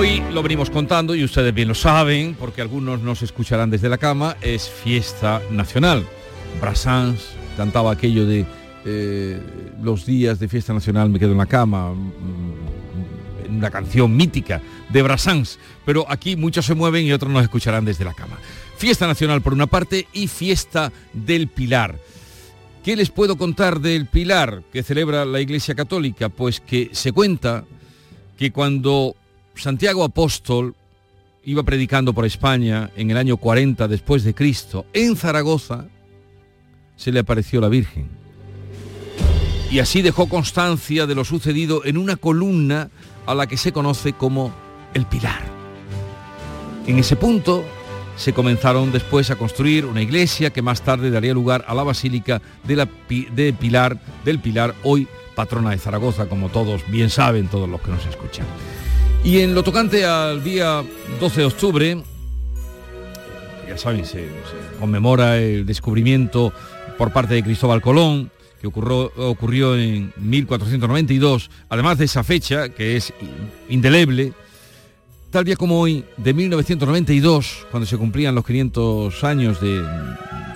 Hoy lo venimos contando y ustedes bien lo saben, porque algunos nos escucharán desde la cama, es fiesta nacional. Brassens cantaba aquello de eh, los días de fiesta nacional me quedo en la cama, mm, una canción mítica de Brassens, pero aquí muchos se mueven y otros nos escucharán desde la cama. Fiesta nacional por una parte y fiesta del Pilar. ¿Qué les puedo contar del Pilar que celebra la Iglesia Católica? Pues que se cuenta que cuando Santiago Apóstol iba predicando por España en el año 40 después de Cristo, en Zaragoza se le apareció la Virgen. Y así dejó constancia de lo sucedido en una columna a la que se conoce como el Pilar. En ese punto se comenzaron después a construir una iglesia que más tarde daría lugar a la Basílica de, de Pilar, del Pilar, hoy patrona de Zaragoza, como todos bien saben, todos los que nos escuchan. Y en lo tocante al día 12 de octubre, ya saben, se, conmemora el descubrimiento por parte de Cristóbal Colón, que ocurrió, ocurrió en 1492, además de esa fecha, que es indeleble, tal día como hoy, de 1992, cuando se cumplían los 500 años de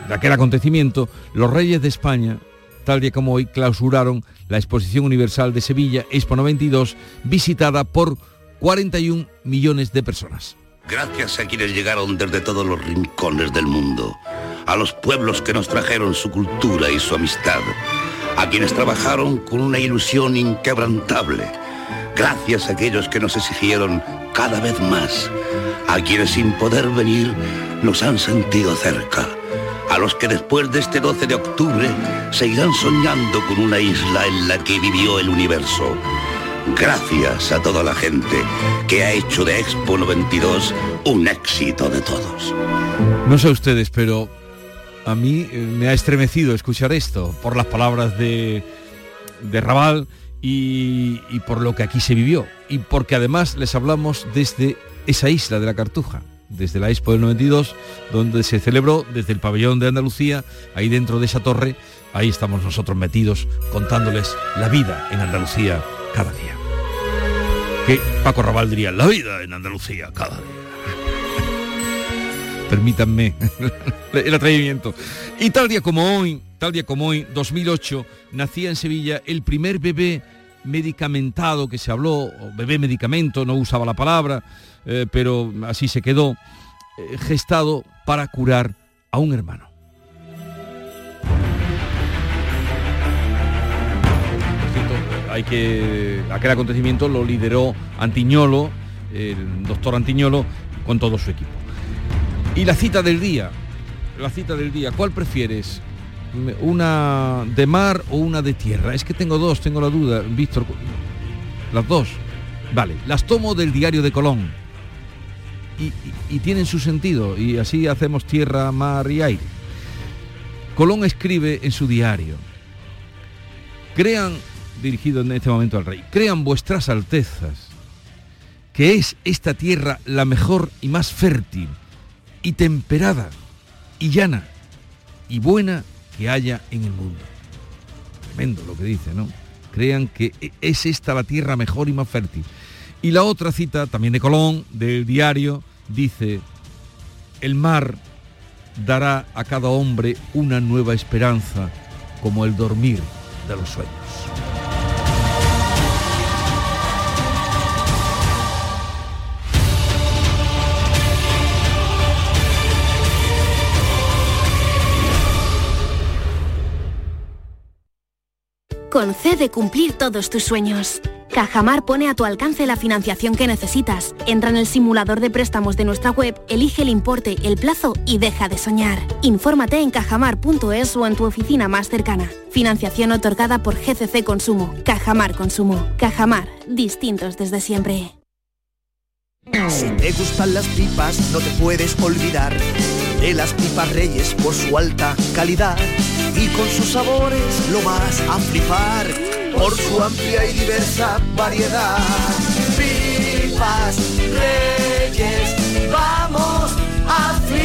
aquel acontecimiento, los reyes de España, tal día como hoy, clausuraron la Exposición Universal de Sevilla, Expo 92, visitada por 41 millones de personas. Gracias a quienes llegaron desde todos los rincones del mundo, a los pueblos que nos trajeron su cultura y su amistad, a quienes trabajaron con una ilusión inquebrantable, gracias a aquellos que nos exigieron cada vez más, a quienes sin poder venir nos han sentido cerca, a los que después de este 12 de octubre seguirán soñando con una isla en la que vivió el universo. Gracias a toda la gente que ha hecho de Expo 92 un éxito de todos. No sé ustedes, pero a mí eh, me ha estremecido escuchar esto por las palabras de, de Raval y, y por lo que aquí se vivió. Y porque además les hablamos desde esa isla de la Cartuja desde la Expo del 92, donde se celebró desde el pabellón de Andalucía, ahí dentro de esa torre, ahí estamos nosotros metidos contándoles la vida en Andalucía cada día. Que Paco Raval diría, la vida en Andalucía cada día. Permítanme el atrevimiento. Y tal día como hoy, tal día como hoy, 2008, nacía en Sevilla el primer bebé medicamentado que se habló, bebé medicamento, no usaba la palabra, eh, pero así se quedó, eh, gestado para curar a un hermano. Hay que aquel acontecimiento lo lideró Antiñolo, el doctor Antiñolo, con todo su equipo. Y la cita del día, la cita del día, ¿cuál prefieres? ¿Una de mar o una de tierra? Es que tengo dos, tengo la duda, Víctor. Las dos. Vale, las tomo del diario de Colón. Y, y, y tienen su sentido, y así hacemos tierra, mar y aire. Colón escribe en su diario, crean dirigido en este momento al rey. Crean vuestras altezas que es esta tierra la mejor y más fértil y temperada y llana y buena que haya en el mundo. Tremendo lo que dice, ¿no? Crean que es esta la tierra mejor y más fértil. Y la otra cita, también de Colón, del diario, dice, el mar dará a cada hombre una nueva esperanza como el dormir de los sueños. Concede cumplir todos tus sueños. Cajamar pone a tu alcance la financiación que necesitas. Entra en el simulador de préstamos de nuestra web, elige el importe, el plazo y deja de soñar. Infórmate en cajamar.es o en tu oficina más cercana. Financiación otorgada por GCC Consumo. Cajamar Consumo. Cajamar, distintos desde siempre. Si te gustan las pipas, no te puedes olvidar de las pipas Reyes por su alta calidad y con sus sabores lo vas a por su amplia y diversa variedad. Pipas Reyes, vamos a.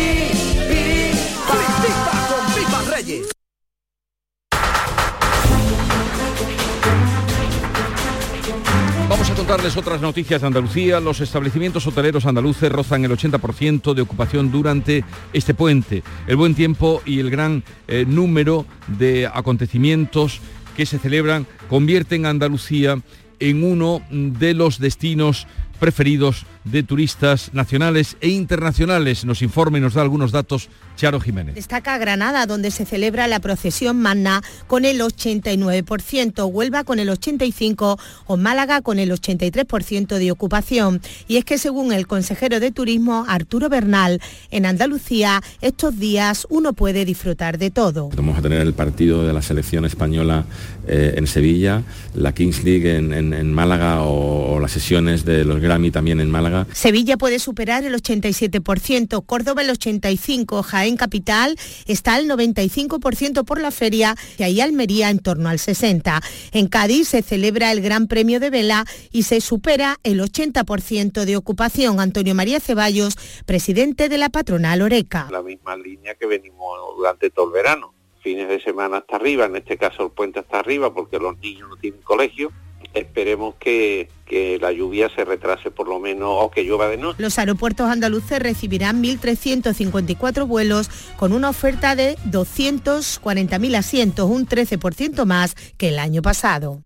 contarles otras noticias de Andalucía. Los establecimientos hoteleros andaluces rozan el 80% de ocupación durante este puente. El buen tiempo y el gran eh, número de acontecimientos que se celebran convierten a Andalucía en uno de los destinos preferidos de turistas nacionales e internacionales. Nos informa y nos da algunos datos Charo Jiménez. Destaca Granada, donde se celebra la procesión magna con el 89%, Huelva con el 85% o Málaga con el 83% de ocupación. Y es que según el consejero de Turismo, Arturo Bernal, en Andalucía estos días uno puede disfrutar de todo. Vamos a tener el partido de la selección española eh, en Sevilla, la Kings League en, en, en Málaga o, o las sesiones de los Grammy también en Málaga. Sevilla puede superar el 87%, Córdoba el 85%, Jaén Capital está al 95% por la feria y ahí Almería en torno al 60%. En Cádiz se celebra el Gran Premio de Vela y se supera el 80% de ocupación. Antonio María Ceballos, presidente de la patronal Oreca. La misma línea que venimos durante todo el verano. Fines de semana hasta arriba, en este caso el puente hasta arriba porque los niños no tienen colegio esperemos que, que, la lluvia se retrase por lo menos o que llueva de noche. Los aeropuertos andaluces recibirán 1.354 vuelos con una oferta de 240.000 asientos, un 13% más que el año pasado.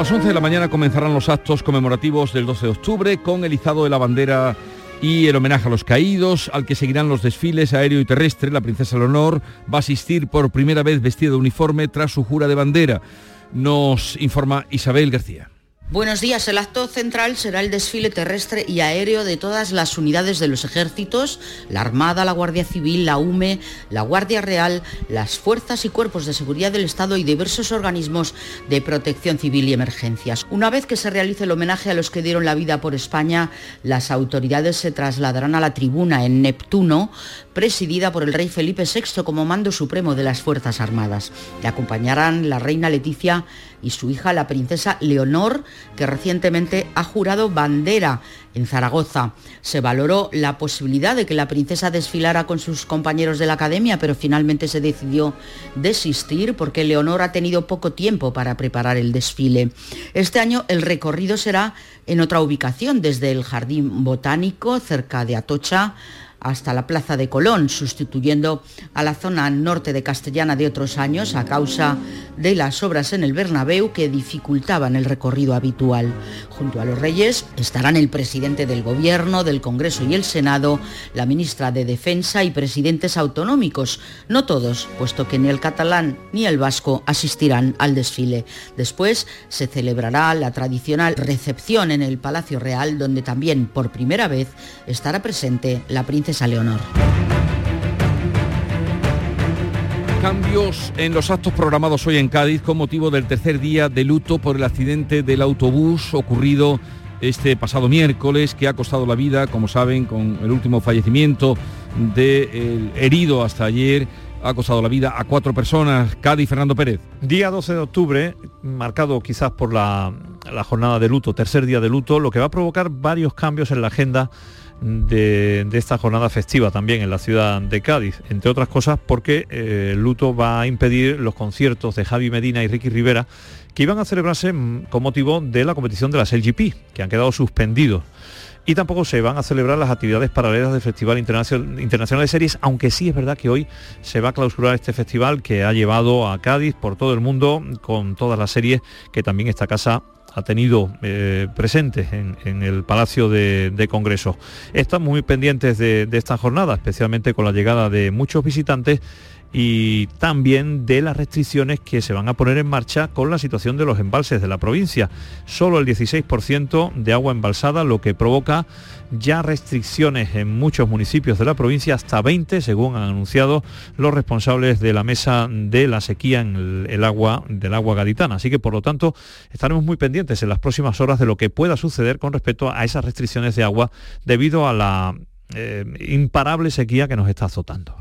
las 11 de la mañana comenzarán los actos conmemorativos del 12 de octubre con el izado de la bandera y el homenaje a los caídos, al que seguirán los desfiles aéreo y terrestre. La princesa Leonor va a asistir por primera vez vestida de uniforme tras su jura de bandera. Nos informa Isabel García. Buenos días. El acto central será el desfile terrestre y aéreo de todas las unidades de los ejércitos, la Armada, la Guardia Civil, la UME, la Guardia Real, las fuerzas y cuerpos de seguridad del Estado y diversos organismos de protección civil y emergencias. Una vez que se realice el homenaje a los que dieron la vida por España, las autoridades se trasladarán a la tribuna en Neptuno, presidida por el rey Felipe VI como mando supremo de las Fuerzas Armadas. Le acompañarán la reina Leticia y su hija, la princesa Leonor, que recientemente ha jurado bandera en Zaragoza. Se valoró la posibilidad de que la princesa desfilara con sus compañeros de la academia, pero finalmente se decidió desistir porque Leonor ha tenido poco tiempo para preparar el desfile. Este año el recorrido será en otra ubicación, desde el Jardín Botánico, cerca de Atocha, hasta la Plaza de Colón, sustituyendo a la zona norte de Castellana de otros años a causa de las obras en el Bernabéu que dificultaban el recorrido habitual. Junto a los reyes estarán el presidente del Gobierno, del Congreso y el Senado, la ministra de Defensa y presidentes autonómicos, no todos, puesto que ni el catalán ni el vasco asistirán al desfile. Después se celebrará la tradicional recepción en el Palacio Real, donde también por primera vez estará presente la princesa Leonor. Cambios en los actos programados hoy en Cádiz con motivo del tercer día de luto por el accidente del autobús ocurrido este pasado miércoles que ha costado la vida, como saben, con el último fallecimiento del herido hasta ayer ha costado la vida a cuatro personas. Cádiz, Fernando Pérez. Día 12 de octubre, marcado quizás por la, la jornada de luto, tercer día de luto, lo que va a provocar varios cambios en la agenda de, esta jornada festiva también en la ciudad de Cádiz, entre otras cosas porque eh, luto va a impedir los conciertos de Javi Medina y Ricky Rivera que iban a celebrarse mm, con motivo de la competición de las LGP, que han quedado suspendidos. Y tampoco se van a celebrar las actividades paralelas del Festival Internacional de Series, aunque sí es verdad que hoy se va a clausurar este festival que ha llevado a Cádiz por todo el mundo con todas las series que también esta casa ha tenido eh, presentes en, el Palacio de, Congreso. Están muy pendientes de, de esta jornada, especialmente con la llegada de muchos visitantes y también de las restricciones que se van a poner en marcha con la situación de los embalses de la provincia. Solo el 16% de agua embalsada, lo que provoca ya restricciones en muchos municipios de la provincia, hasta 20, según han anunciado los responsables de la mesa de la sequía en el, agua del agua gaditana. Así que, por lo tanto, estaremos muy pendientes en las próximas horas de lo que pueda suceder con respecto a esas restricciones de agua debido a la eh, imparable sequía que nos está azotando.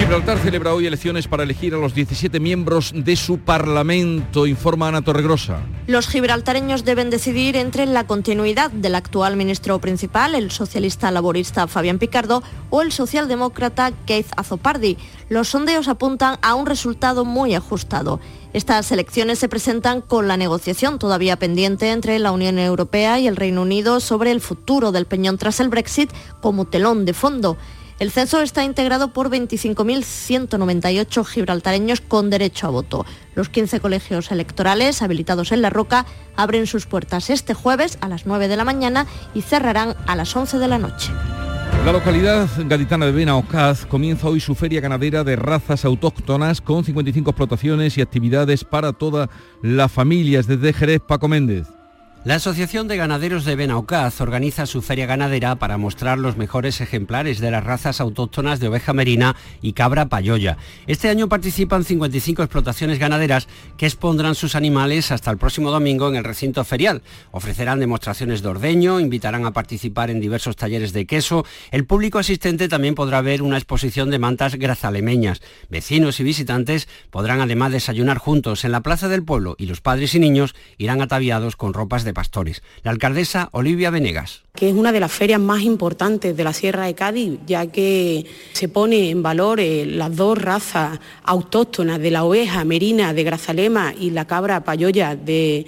Gibraltar celebra hoy elecciones para elegir a los 17 miembros de su Parlamento, informa Ana Torregrosa. Los gibraltareños deben decidir entre la continuidad del actual ministro principal, el socialista laborista Fabián Picardo, o el socialdemócrata Keith Azopardi. Los sondeos apuntan a un resultado muy ajustado. Estas elecciones se presentan con la negociación todavía pendiente entre la Unión Europea y el Reino Unido sobre el futuro del Peñón tras el Brexit como telón de fondo. El censo está integrado por 25.198 gibraltareños con derecho a voto. Los 15 colegios electorales habilitados en La Roca abren sus puertas este jueves a las 9 de la mañana y cerrarán a las 11 de la noche. La localidad gaditana de Benaocaz comienza hoy su feria ganadera de razas autóctonas con 55 explotaciones y actividades para todas las familias. Desde Jerez, Paco Méndez. La Asociación de Ganaderos de Benaocaz organiza su feria ganadera para mostrar los mejores ejemplares de las razas autóctonas de oveja merina y cabra payoya. Este año participan 55 explotaciones ganaderas que expondrán sus animales hasta el próximo domingo en el recinto ferial. Ofrecerán demostraciones de ordeño, invitarán a participar en diversos talleres de queso. El público asistente también podrá ver una exposición de mantas grazalemeñas. Vecinos y visitantes podrán además desayunar juntos en la plaza del pueblo y los padres y niños irán ataviados con ropas de pastores. La alcaldesa Olivia Venegas. Que es una de las ferias más importantes de la Sierra de Cádiz, ya que se pone en valor eh, las dos razas autóctonas de la oveja merina de Grazalema y la cabra payoya de,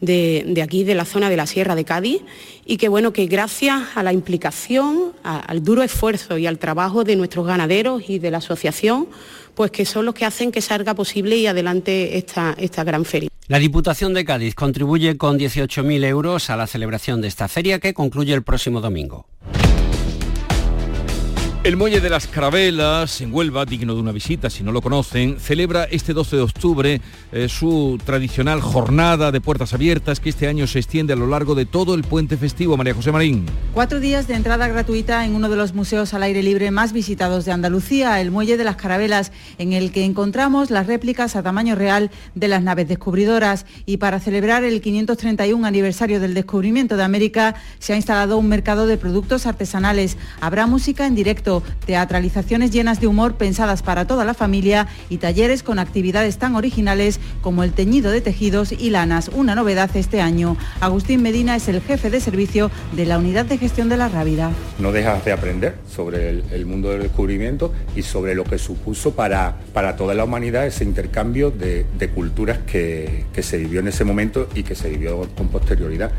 de, aquí, de la zona de la Sierra de Cádiz, y que bueno, que gracias a la implicación, al duro esfuerzo y al trabajo de nuestros ganaderos y de la asociación, pues que son los que hacen que salga posible y adelante esta, esta gran feria. La Diputación de Cádiz contribuye con 18.000 euros a la celebración de esta feria que concluye el próximo domingo. El Muelle de las Carabelas, en Huelva, digno de una visita si no lo conocen, celebra este 12 de octubre eh, su tradicional jornada de puertas abiertas que este año se extiende a lo largo de todo el puente festivo. María José Marín. Cuatro días de entrada gratuita en uno de los museos al aire libre más visitados de Andalucía, el Muelle de las Carabelas, en el que encontramos las réplicas a tamaño real de las naves descubridoras. Y para celebrar el 531 aniversario del descubrimiento de América, se ha instalado un mercado de productos artesanales. Habrá música en directo teatralizaciones llenas de humor pensadas para toda la familia y talleres con actividades tan originales como el teñido de tejidos y lanas, una novedad este año. Agustín Medina es el jefe de servicio de la Unidad de Gestión de la Rábida. No dejas de aprender sobre el, mundo del descubrimiento y sobre lo que supuso para, para toda la humanidad ese intercambio de, culturas que se vivió en ese momento y que se vivió con posterioridad.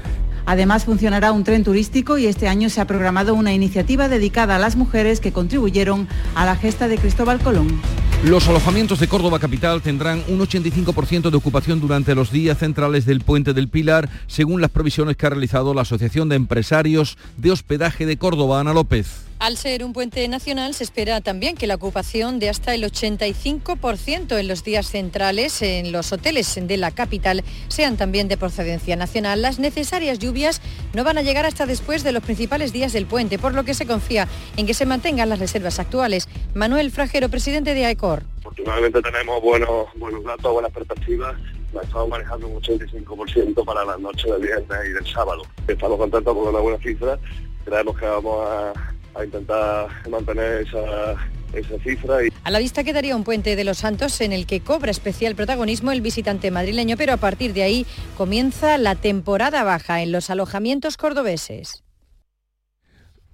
Además funcionará un tren turístico y este año se ha programado una iniciativa dedicada a las mujeres que contribuyeron a la gesta de Cristóbal Colón. Los alojamientos de Córdoba Capital tendrán un 85% de ocupación durante los días centrales del Puente del Pilar, según las previsiones que ha realizado la Asociación de Empresarios de Hospedaje de Córdoba, Ana López. Al ser un puente nacional, se espera también que la ocupación de hasta el 85% en los días centrales en los hoteles de la capital sean también de procedencia nacional. Las necesarias lluvias no van a llegar hasta después de los principales días del puente, por lo que se confía en que se mantengan las reservas actuales. Manuel Frajero, presidente de AECOR. Afortunadamente tenemos buenos, buenos datos, buenas perspectivas la estamos manejando un 85% para la noche del viernes y del sábado. Estamos contentos con una buena cifra, creemos que vamos a, a intentar mantener esa, esa cifra. A la vista quedaría un puente de los Santos en el que cobra especial protagonismo el visitante madrileño, pero a partir de ahí comienza la temporada baja en los alojamientos cordobeses.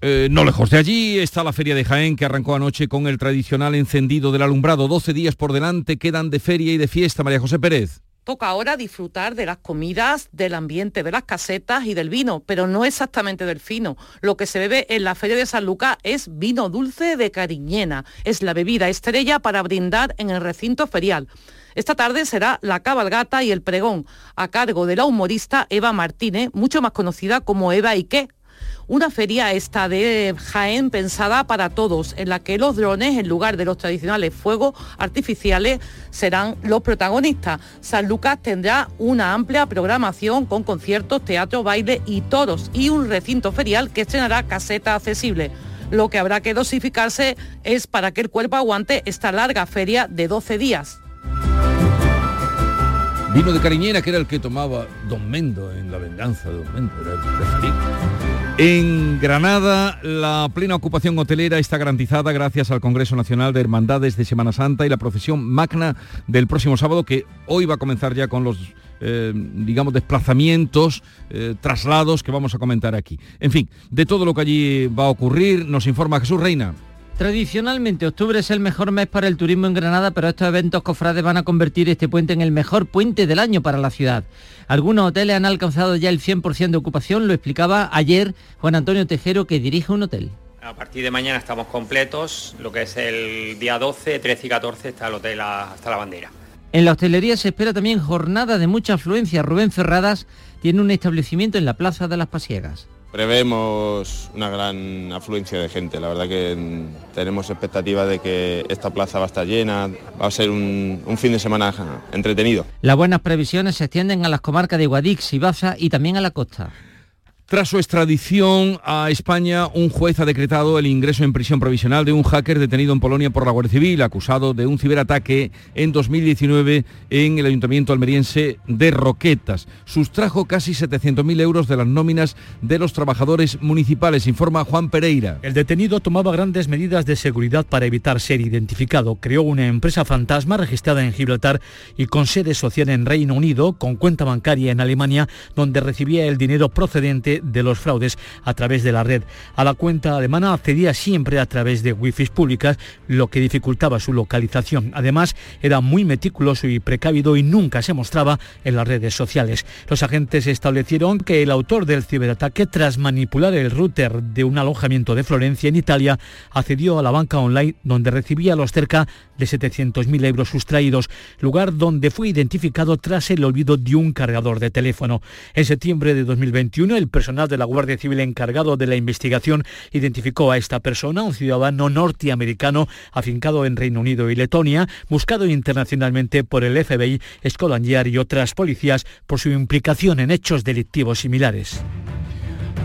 Eh, no lejos de allí está la Feria de Jaén que arrancó anoche con el tradicional encendido del alumbrado. 12 días por delante quedan de feria y de fiesta. María José Pérez. Toca ahora disfrutar de las comidas, del ambiente de las casetas y del vino, pero no exactamente del fino. Lo que se bebe en la Feria de San Lucas es vino dulce de cariñena. Es la bebida estrella para brindar en el recinto ferial. Esta tarde será la cabalgata y el pregón, a cargo de la humorista Eva Martínez, mucho más conocida como Eva Ike, una feria esta de Jaén pensada para todos, en la que los drones, en lugar de los tradicionales fuegos artificiales, serán los protagonistas. San Lucas tendrá una amplia programación con conciertos, teatro, baile y toros y un recinto ferial que estrenará caseta accesible. Lo que habrá que dosificarse es para que el cuerpo aguante esta larga feria de 12 días. Vino de Cariñena, que era el que tomaba Don Mendo en la venganza de Don Mendo, era el preferido. En Granada, la plena ocupación hotelera está garantizada gracias al Congreso Nacional de Hermandades de Semana Santa y la procesión magna del próximo sábado, que hoy va a comenzar ya con los, eh, digamos, desplazamientos, eh, traslados que vamos a comentar aquí. En fin, de todo lo que allí va a ocurrir, nos informa Jesús Reina. Tradicionalmente octubre es el mejor mes para el turismo en Granada, pero estos eventos cofrades van a convertir este puente en el mejor puente del año para la ciudad. Algunos hoteles han alcanzado ya el 100% de ocupación, lo explicaba ayer Juan Antonio Tejero, que dirige un hotel. A partir de mañana estamos completos, lo que es el día 12, 13 y 14 está el hotel hasta la bandera. En la hostelería se espera también jornada de mucha afluencia. Rubén Ferradas tiene un establecimiento en la Plaza de las Pasiegas. Prevemos una gran afluencia de gente, la verdad que tenemos expectativa de que esta plaza va a estar llena, va a ser un, fin de semana entretenido. Las buenas previsiones se extienden a las comarcas de Guadix, Baza y también a la costa. Tras su extradición a España, un juez ha decretado el ingreso en prisión provisional de un hacker detenido en Polonia por la Guardia Civil, acusado de un ciberataque en 2019 en el Ayuntamiento almeriense de Roquetas. Sustrajo casi 700.000 euros de las nóminas de los trabajadores municipales, informa Juan Pereira. El detenido tomaba grandes medidas de seguridad para evitar ser identificado. Creó una empresa fantasma registrada en Gibraltar y con sede social en Reino Unido, con cuenta bancaria en Alemania, donde recibía el dinero procedente de los fraudes a través de la red. A la cuenta alemana accedía siempre a través de wifi públicas, lo que dificultaba su localización. Además, era muy meticuloso y precavido y nunca se mostraba en las redes sociales. Los agentes establecieron que el autor del ciberataque, tras manipular el router de un alojamiento de Florencia en Italia, accedió a la banca online donde recibía los cerca de 700.000 euros sustraídos, lugar donde fue identificado tras el olvido de un cargador de teléfono. En septiembre de 2021, el personal de la Guardia Civil encargado de la investigación identificó a esta persona, un ciudadano norteamericano afincado en Reino Unido y Letonia, buscado internacionalmente por el FBI, Scotland y otras policías por su implicación en hechos delictivos similares.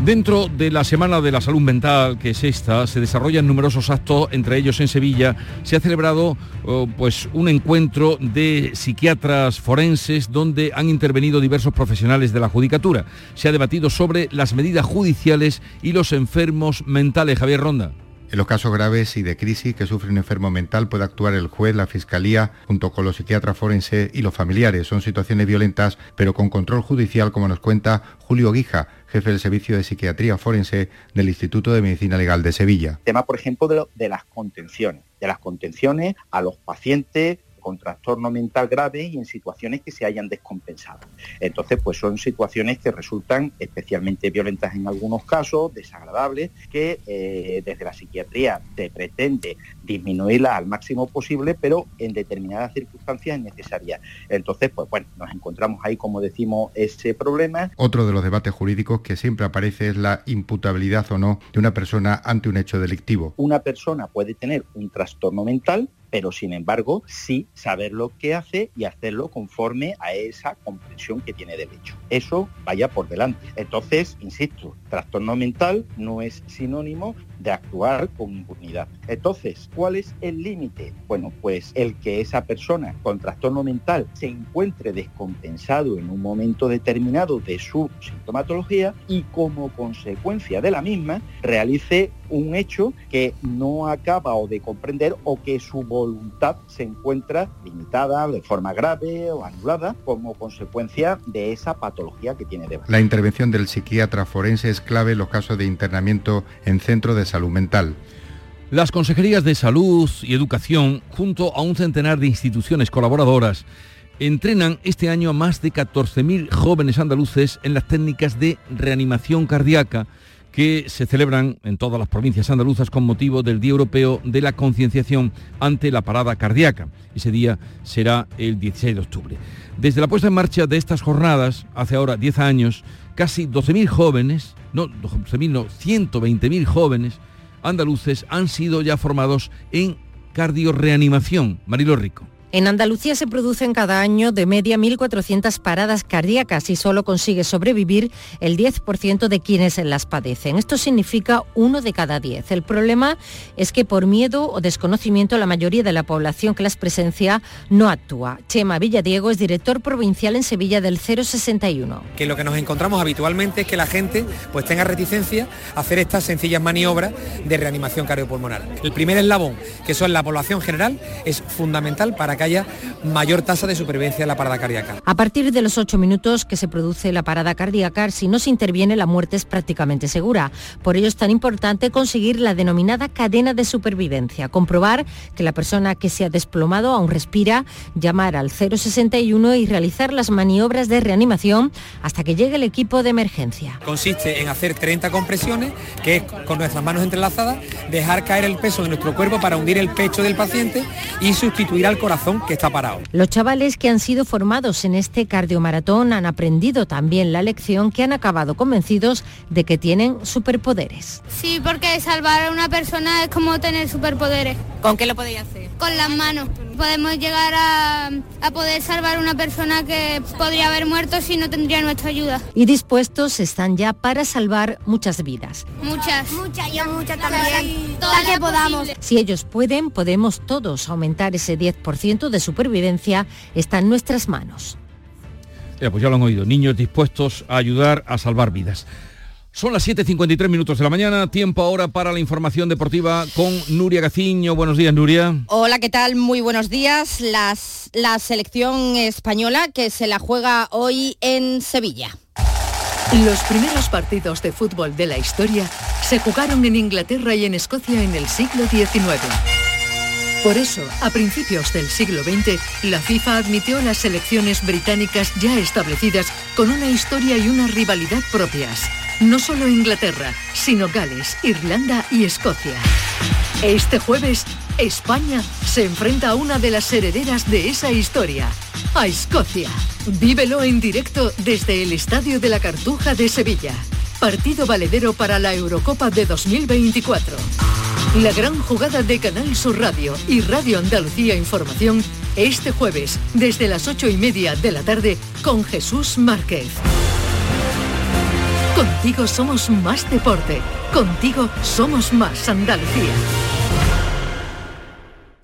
Dentro de la Semana de la Salud Mental, que es esta, se desarrollan numerosos actos, entre ellos en Sevilla se ha celebrado oh, pues, un encuentro de psiquiatras forenses donde han intervenido diversos profesionales de la judicatura. Se ha debatido sobre las medidas judiciales y los enfermos mentales. Javier Ronda. En los casos graves y de crisis que sufre un enfermo mental puede actuar el juez, la fiscalía, junto con los psiquiatras forenses y los familiares. Son situaciones violentas, pero con control judicial, como nos cuenta Julio Guija, jefe del Servicio de Psiquiatría Forense del Instituto de Medicina Legal de Sevilla. Tema, por ejemplo, de, de las contenciones, de las contenciones a los pacientes con trastorno mental grave y en situaciones que se hayan descompensado. Entonces, pues son situaciones que resultan especialmente violentas en algunos casos, desagradables, que eh, desde la psiquiatría se pretende disminuirlas al máximo posible, pero en determinadas circunstancias es necesaria. Entonces, pues bueno, nos encontramos ahí, como decimos, ese problema. Otro de los debates jurídicos que siempre aparece es la imputabilidad o no de una persona ante un hecho delictivo. Una persona puede tener un trastorno mental pero sin embargo sí saber lo que hace y hacerlo conforme a esa comprensión que tiene del hecho. Eso vaya por delante. Entonces, insisto, trastorno mental no es sinónimo de actuar con impunidad. Entonces, ¿cuál es el límite? Bueno, pues el que esa persona con trastorno mental se encuentre descompensado en un momento determinado de su sintomatología y como consecuencia de la misma realice un hecho que no acaba o de comprender o que su voluntad se encuentra limitada de forma grave o anulada como consecuencia de esa patología que tiene de La intervención del psiquiatra forense es clave en los casos de internamiento en centro de salud mental. Las consejerías de salud y educación, junto a un centenar de instituciones colaboradoras, entrenan este año a más de 14.000 jóvenes andaluces en las técnicas de reanimación cardíaca que se celebran en todas las provincias andaluzas con motivo del Día Europeo de la Concienciación ante la Parada Cardíaca. Ese día será el 16 de octubre. Desde la puesta en marcha de estas jornadas, hace ahora 10 años, casi 12.000 jóvenes, no 12.000, no, 120.000 jóvenes andaluces han sido ya formados en cardiorreanimación. Marilo Rico. En Andalucía se producen cada año de media 1.400 paradas cardíacas y solo consigue sobrevivir el 10% de quienes las padecen. Esto significa uno de cada 10. El problema es que por miedo o desconocimiento la mayoría de la población que las presencia no actúa. Chema Villadiego es director provincial en Sevilla del 061. Que lo que nos encontramos habitualmente es que la gente pues tenga reticencia a hacer estas sencillas maniobras de reanimación cardiopulmonar. El primer eslabón, que son la población general, es fundamental para que haya mayor tasa de supervivencia en la parada cardíaca. A partir de los 8 minutos que se produce la parada cardíaca, si no se interviene, la muerte es prácticamente segura. Por ello es tan importante conseguir la denominada cadena de supervivencia, comprobar que la persona que se ha desplomado aún respira, llamar al 061 y realizar las maniobras de reanimación hasta que llegue el equipo de emergencia. Consiste en hacer 30 compresiones, que es con nuestras manos entrelazadas, dejar caer el peso de nuestro cuerpo para hundir el pecho del paciente y sustituir al corazón que está parado. Los chavales que han sido formados en este cardiomaratón han aprendido también la lección que han acabado convencidos de que tienen superpoderes. Sí, porque salvar a una persona es como tener superpoderes. ¿Con qué lo podéis hacer? Con las manos. Podemos llegar a, a poder salvar a una persona que podría haber muerto si no tendría nuestra ayuda. Y dispuestos están ya para salvar muchas vidas. Muchas. Muchas, yo muchas también. Todas que podamos. Si ellos pueden, podemos todos aumentar ese 10% de supervivencia. Está en nuestras manos. Ya, pues ya lo han oído, niños dispuestos a ayudar a salvar vidas. Son las 7.53 minutos de la mañana, tiempo ahora para la información deportiva con Nuria Gaciño. Buenos días, Nuria. Hola, ¿qué tal? Muy buenos días. Las, la selección española que se la juega hoy en Sevilla. Los primeros partidos de fútbol de la historia se jugaron en Inglaterra y en Escocia en el siglo XIX. Por eso, a principios del siglo XX, la FIFA admitió las selecciones británicas ya establecidas con una historia y una rivalidad propias. No solo Inglaterra, sino Gales, Irlanda y Escocia. Este jueves, España se enfrenta a una de las herederas de esa historia, a Escocia. Vívelo en directo desde el Estadio de la Cartuja de Sevilla. Partido valedero para la Eurocopa de 2024. La gran jugada de Canal Sur Radio y Radio Andalucía Información este jueves desde las ocho y media de la tarde con Jesús Márquez. Contigo somos más deporte. Contigo somos más Andalucía.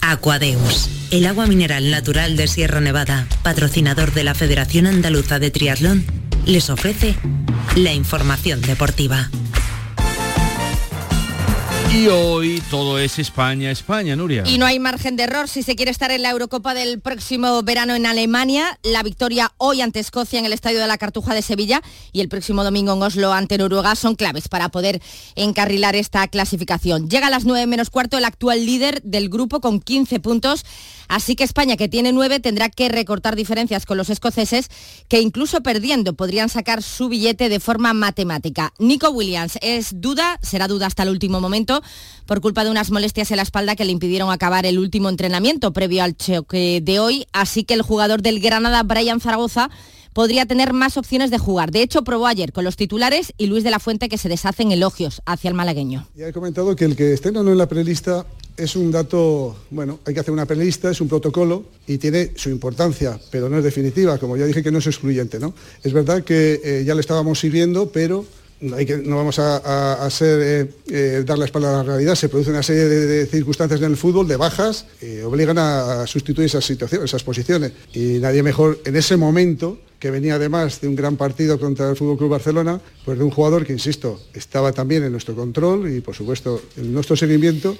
Aquadeus, el agua mineral natural de Sierra Nevada, patrocinador de la Federación Andaluza de Triatlón, les ofrece la información deportiva. Y hoy todo es España, España, Nuria. Y no hay margen de error si se quiere estar en la Eurocopa del próximo verano en Alemania. La victoria hoy ante Escocia en el Estadio de la Cartuja de Sevilla y el próximo domingo en Oslo ante Noruega son claves para poder encarrilar esta clasificación. Llega a las 9 menos cuarto el actual líder del grupo con 15 puntos. Así que España, que tiene 9, tendrá que recortar diferencias con los escoceses, que incluso perdiendo podrían sacar su billete de forma matemática. Nico Williams es duda, será duda hasta el último momento por culpa de unas molestias en la espalda que le impidieron acabar el último entrenamiento previo al choque de hoy, así que el jugador del Granada, Brian Zaragoza, podría tener más opciones de jugar. De hecho, probó ayer con los titulares y Luis de la Fuente que se deshacen elogios hacia el malagueño. Ya he comentado que el que esté no en la prelista es un dato, bueno, hay que hacer una prelista, es un protocolo y tiene su importancia, pero no es definitiva, como ya dije que no es excluyente, ¿no? Es verdad que eh, ya le estábamos sirviendo, pero no vamos a, eh, eh, dar la espalda a la realidad. Se produce una serie de, circunstancias en el fútbol, de bajas, que obligan a, sustituir esas situaciones, esas posiciones. Y nadie mejor en ese momento que venía además de un gran partido contra el Fútbol Club Barcelona, pues de un jugador que, insisto, estaba también en nuestro control y, por supuesto, en nuestro seguimiento,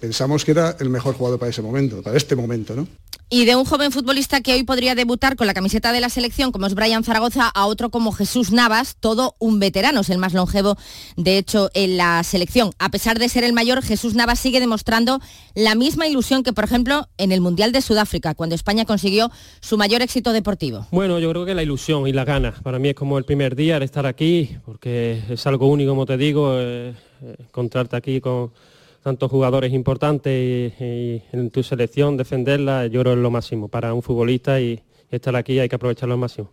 pensamos que era el mejor jugador para ese momento, para este momento, ¿no? Y de un joven futbolista que hoy podría debutar con la camiseta de la selección, como es Brian Zaragoza, a otro como Jesús Navas, todo un veterano, es el más longevo, de hecho, en la selección. A pesar de ser el mayor, Jesús Navas sigue demostrando la misma ilusión que, por ejemplo, en el Mundial de Sudáfrica, cuando España consiguió su mayor éxito deportivo. Bueno, yo creo que la ilusión y la ganas. Para mí es como el primer día de estar aquí, porque es algo único, como te digo, eh, eh, encontrarte aquí con tantos jugadores importantes y, en tu selección defenderla, yo creo es lo máximo para un futbolista y, estar aquí hay que aprovecharlo al máximo.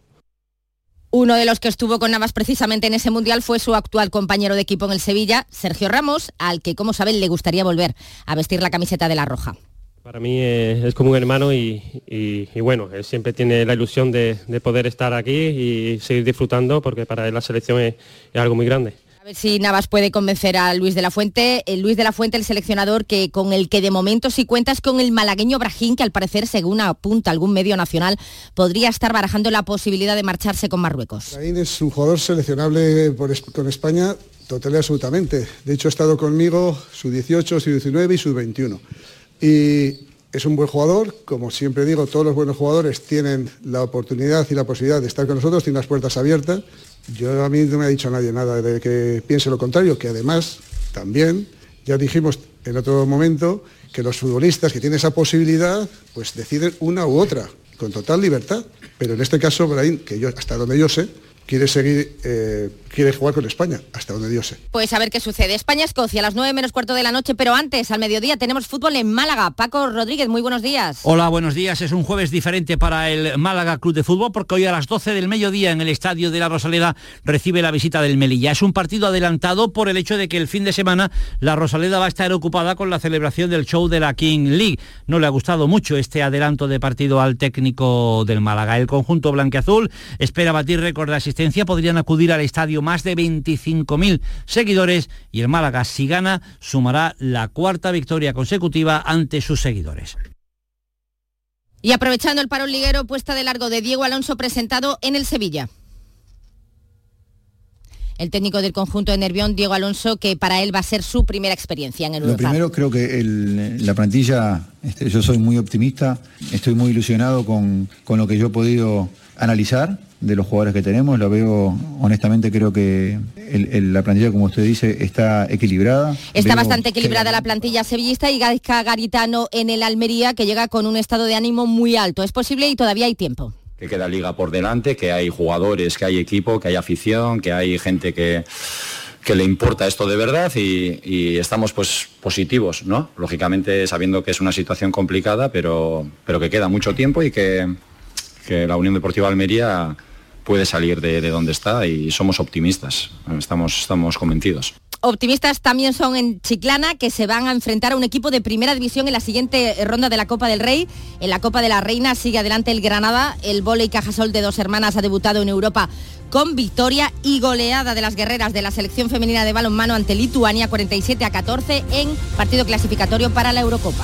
Uno de los que estuvo con Navas precisamente en ese mundial fue su actual compañero de equipo en el Sevilla, Sergio Ramos, al que, como saben, le gustaría volver a vestir la camiseta de la Roja. Para mí es, como un hermano y, bueno, él siempre tiene la ilusión de, poder estar aquí y seguir disfrutando porque para él la selección es algo muy grande. Si Navas puede convencer a Luis de la Fuente. El Luis de la Fuente, el seleccionador que con el que de momento sí cuentas con el malagueño Brajín, que al parecer, según apunta algún medio nacional, podría estar barajando la posibilidad de marcharse con Marruecos. Brajín es un jugador seleccionable con España total y absolutamente. De hecho, ha estado conmigo su 18, su 19 y su 21. Y es un buen jugador, como siempre digo, todos los buenos jugadores tienen la oportunidad y la posibilidad de estar con nosotros, tienen las puertas abiertas yo a mí no me ha dicho nadie nada de que piense lo contrario, que además también ya dijimos en otro momento que los futbolistas que tienen esa posibilidad pues deciden una u otra con total libertad. Pero en este caso, Brain, que yo hasta donde yo sé, quiere seguir, eh, quiere jugar con España, hasta donde Dios sé. Pues a ver qué sucede. España-Escocia a las 9 menos cuarto de la noche, pero antes, al mediodía, tenemos fútbol en Málaga. Paco Rodríguez, muy buenos días. Hola, buenos días. Es un jueves diferente para el Málaga Club de Fútbol porque hoy a las 12 del mediodía en el Estadio de la Rosaleda recibe la visita del Melilla. Es un partido adelantado por el hecho de que el fin de semana la Rosaleda va a estar ocupada con la celebración del show de la King League. No le ha gustado mucho este adelanto de partido al técnico del Málaga. El conjunto blanqueazul espera batir récord de asistencia podrían acudir al estadio más de 25.000 seguidores y el Málaga, si gana, sumará la cuarta victoria consecutiva ante sus seguidores. Y aprovechando el parón liguero, puesta de largo de Diego Alonso presentado en el Sevilla. El técnico del conjunto de Nervión, Diego Alonso, que para él va a ser su primera experiencia en el Lo primero, creo que la plantilla, este, yo soy muy optimista, estoy muy ilusionado con, con lo que yo he podido analizar de los jugadores que tenemos. Lo veo, honestamente, creo que la plantilla, como usted dice, está equilibrada. Está bastante equilibrada la plantilla sevillista y Gaizka Garitano en el Almería, que llega con un estado de ánimo muy alto. Es posible y todavía hay tiempo. Que queda liga por delante, que hay jugadores, que hay equipo, que hay afición, que hay gente que que le importa esto de verdad y, y, estamos pues positivos, ¿no? Lógicamente sabiendo que es una situación complicada, pero, pero que queda mucho tiempo y que, que la Unión Deportiva Almería puede salir de, de, donde está y somos optimistas, estamos, estamos convencidos. Optimistas también son en Chiclana, que se van a enfrentar a un equipo de primera división en la siguiente ronda de la Copa del Rey. En la Copa de la Reina sigue adelante el Granada. El volei Cajasol de dos hermanas ha debutado en Europa con victoria y goleada de las guerreras de la selección femenina de balonmano ante Lituania 47 a 14 en partido clasificatorio para la Eurocopa.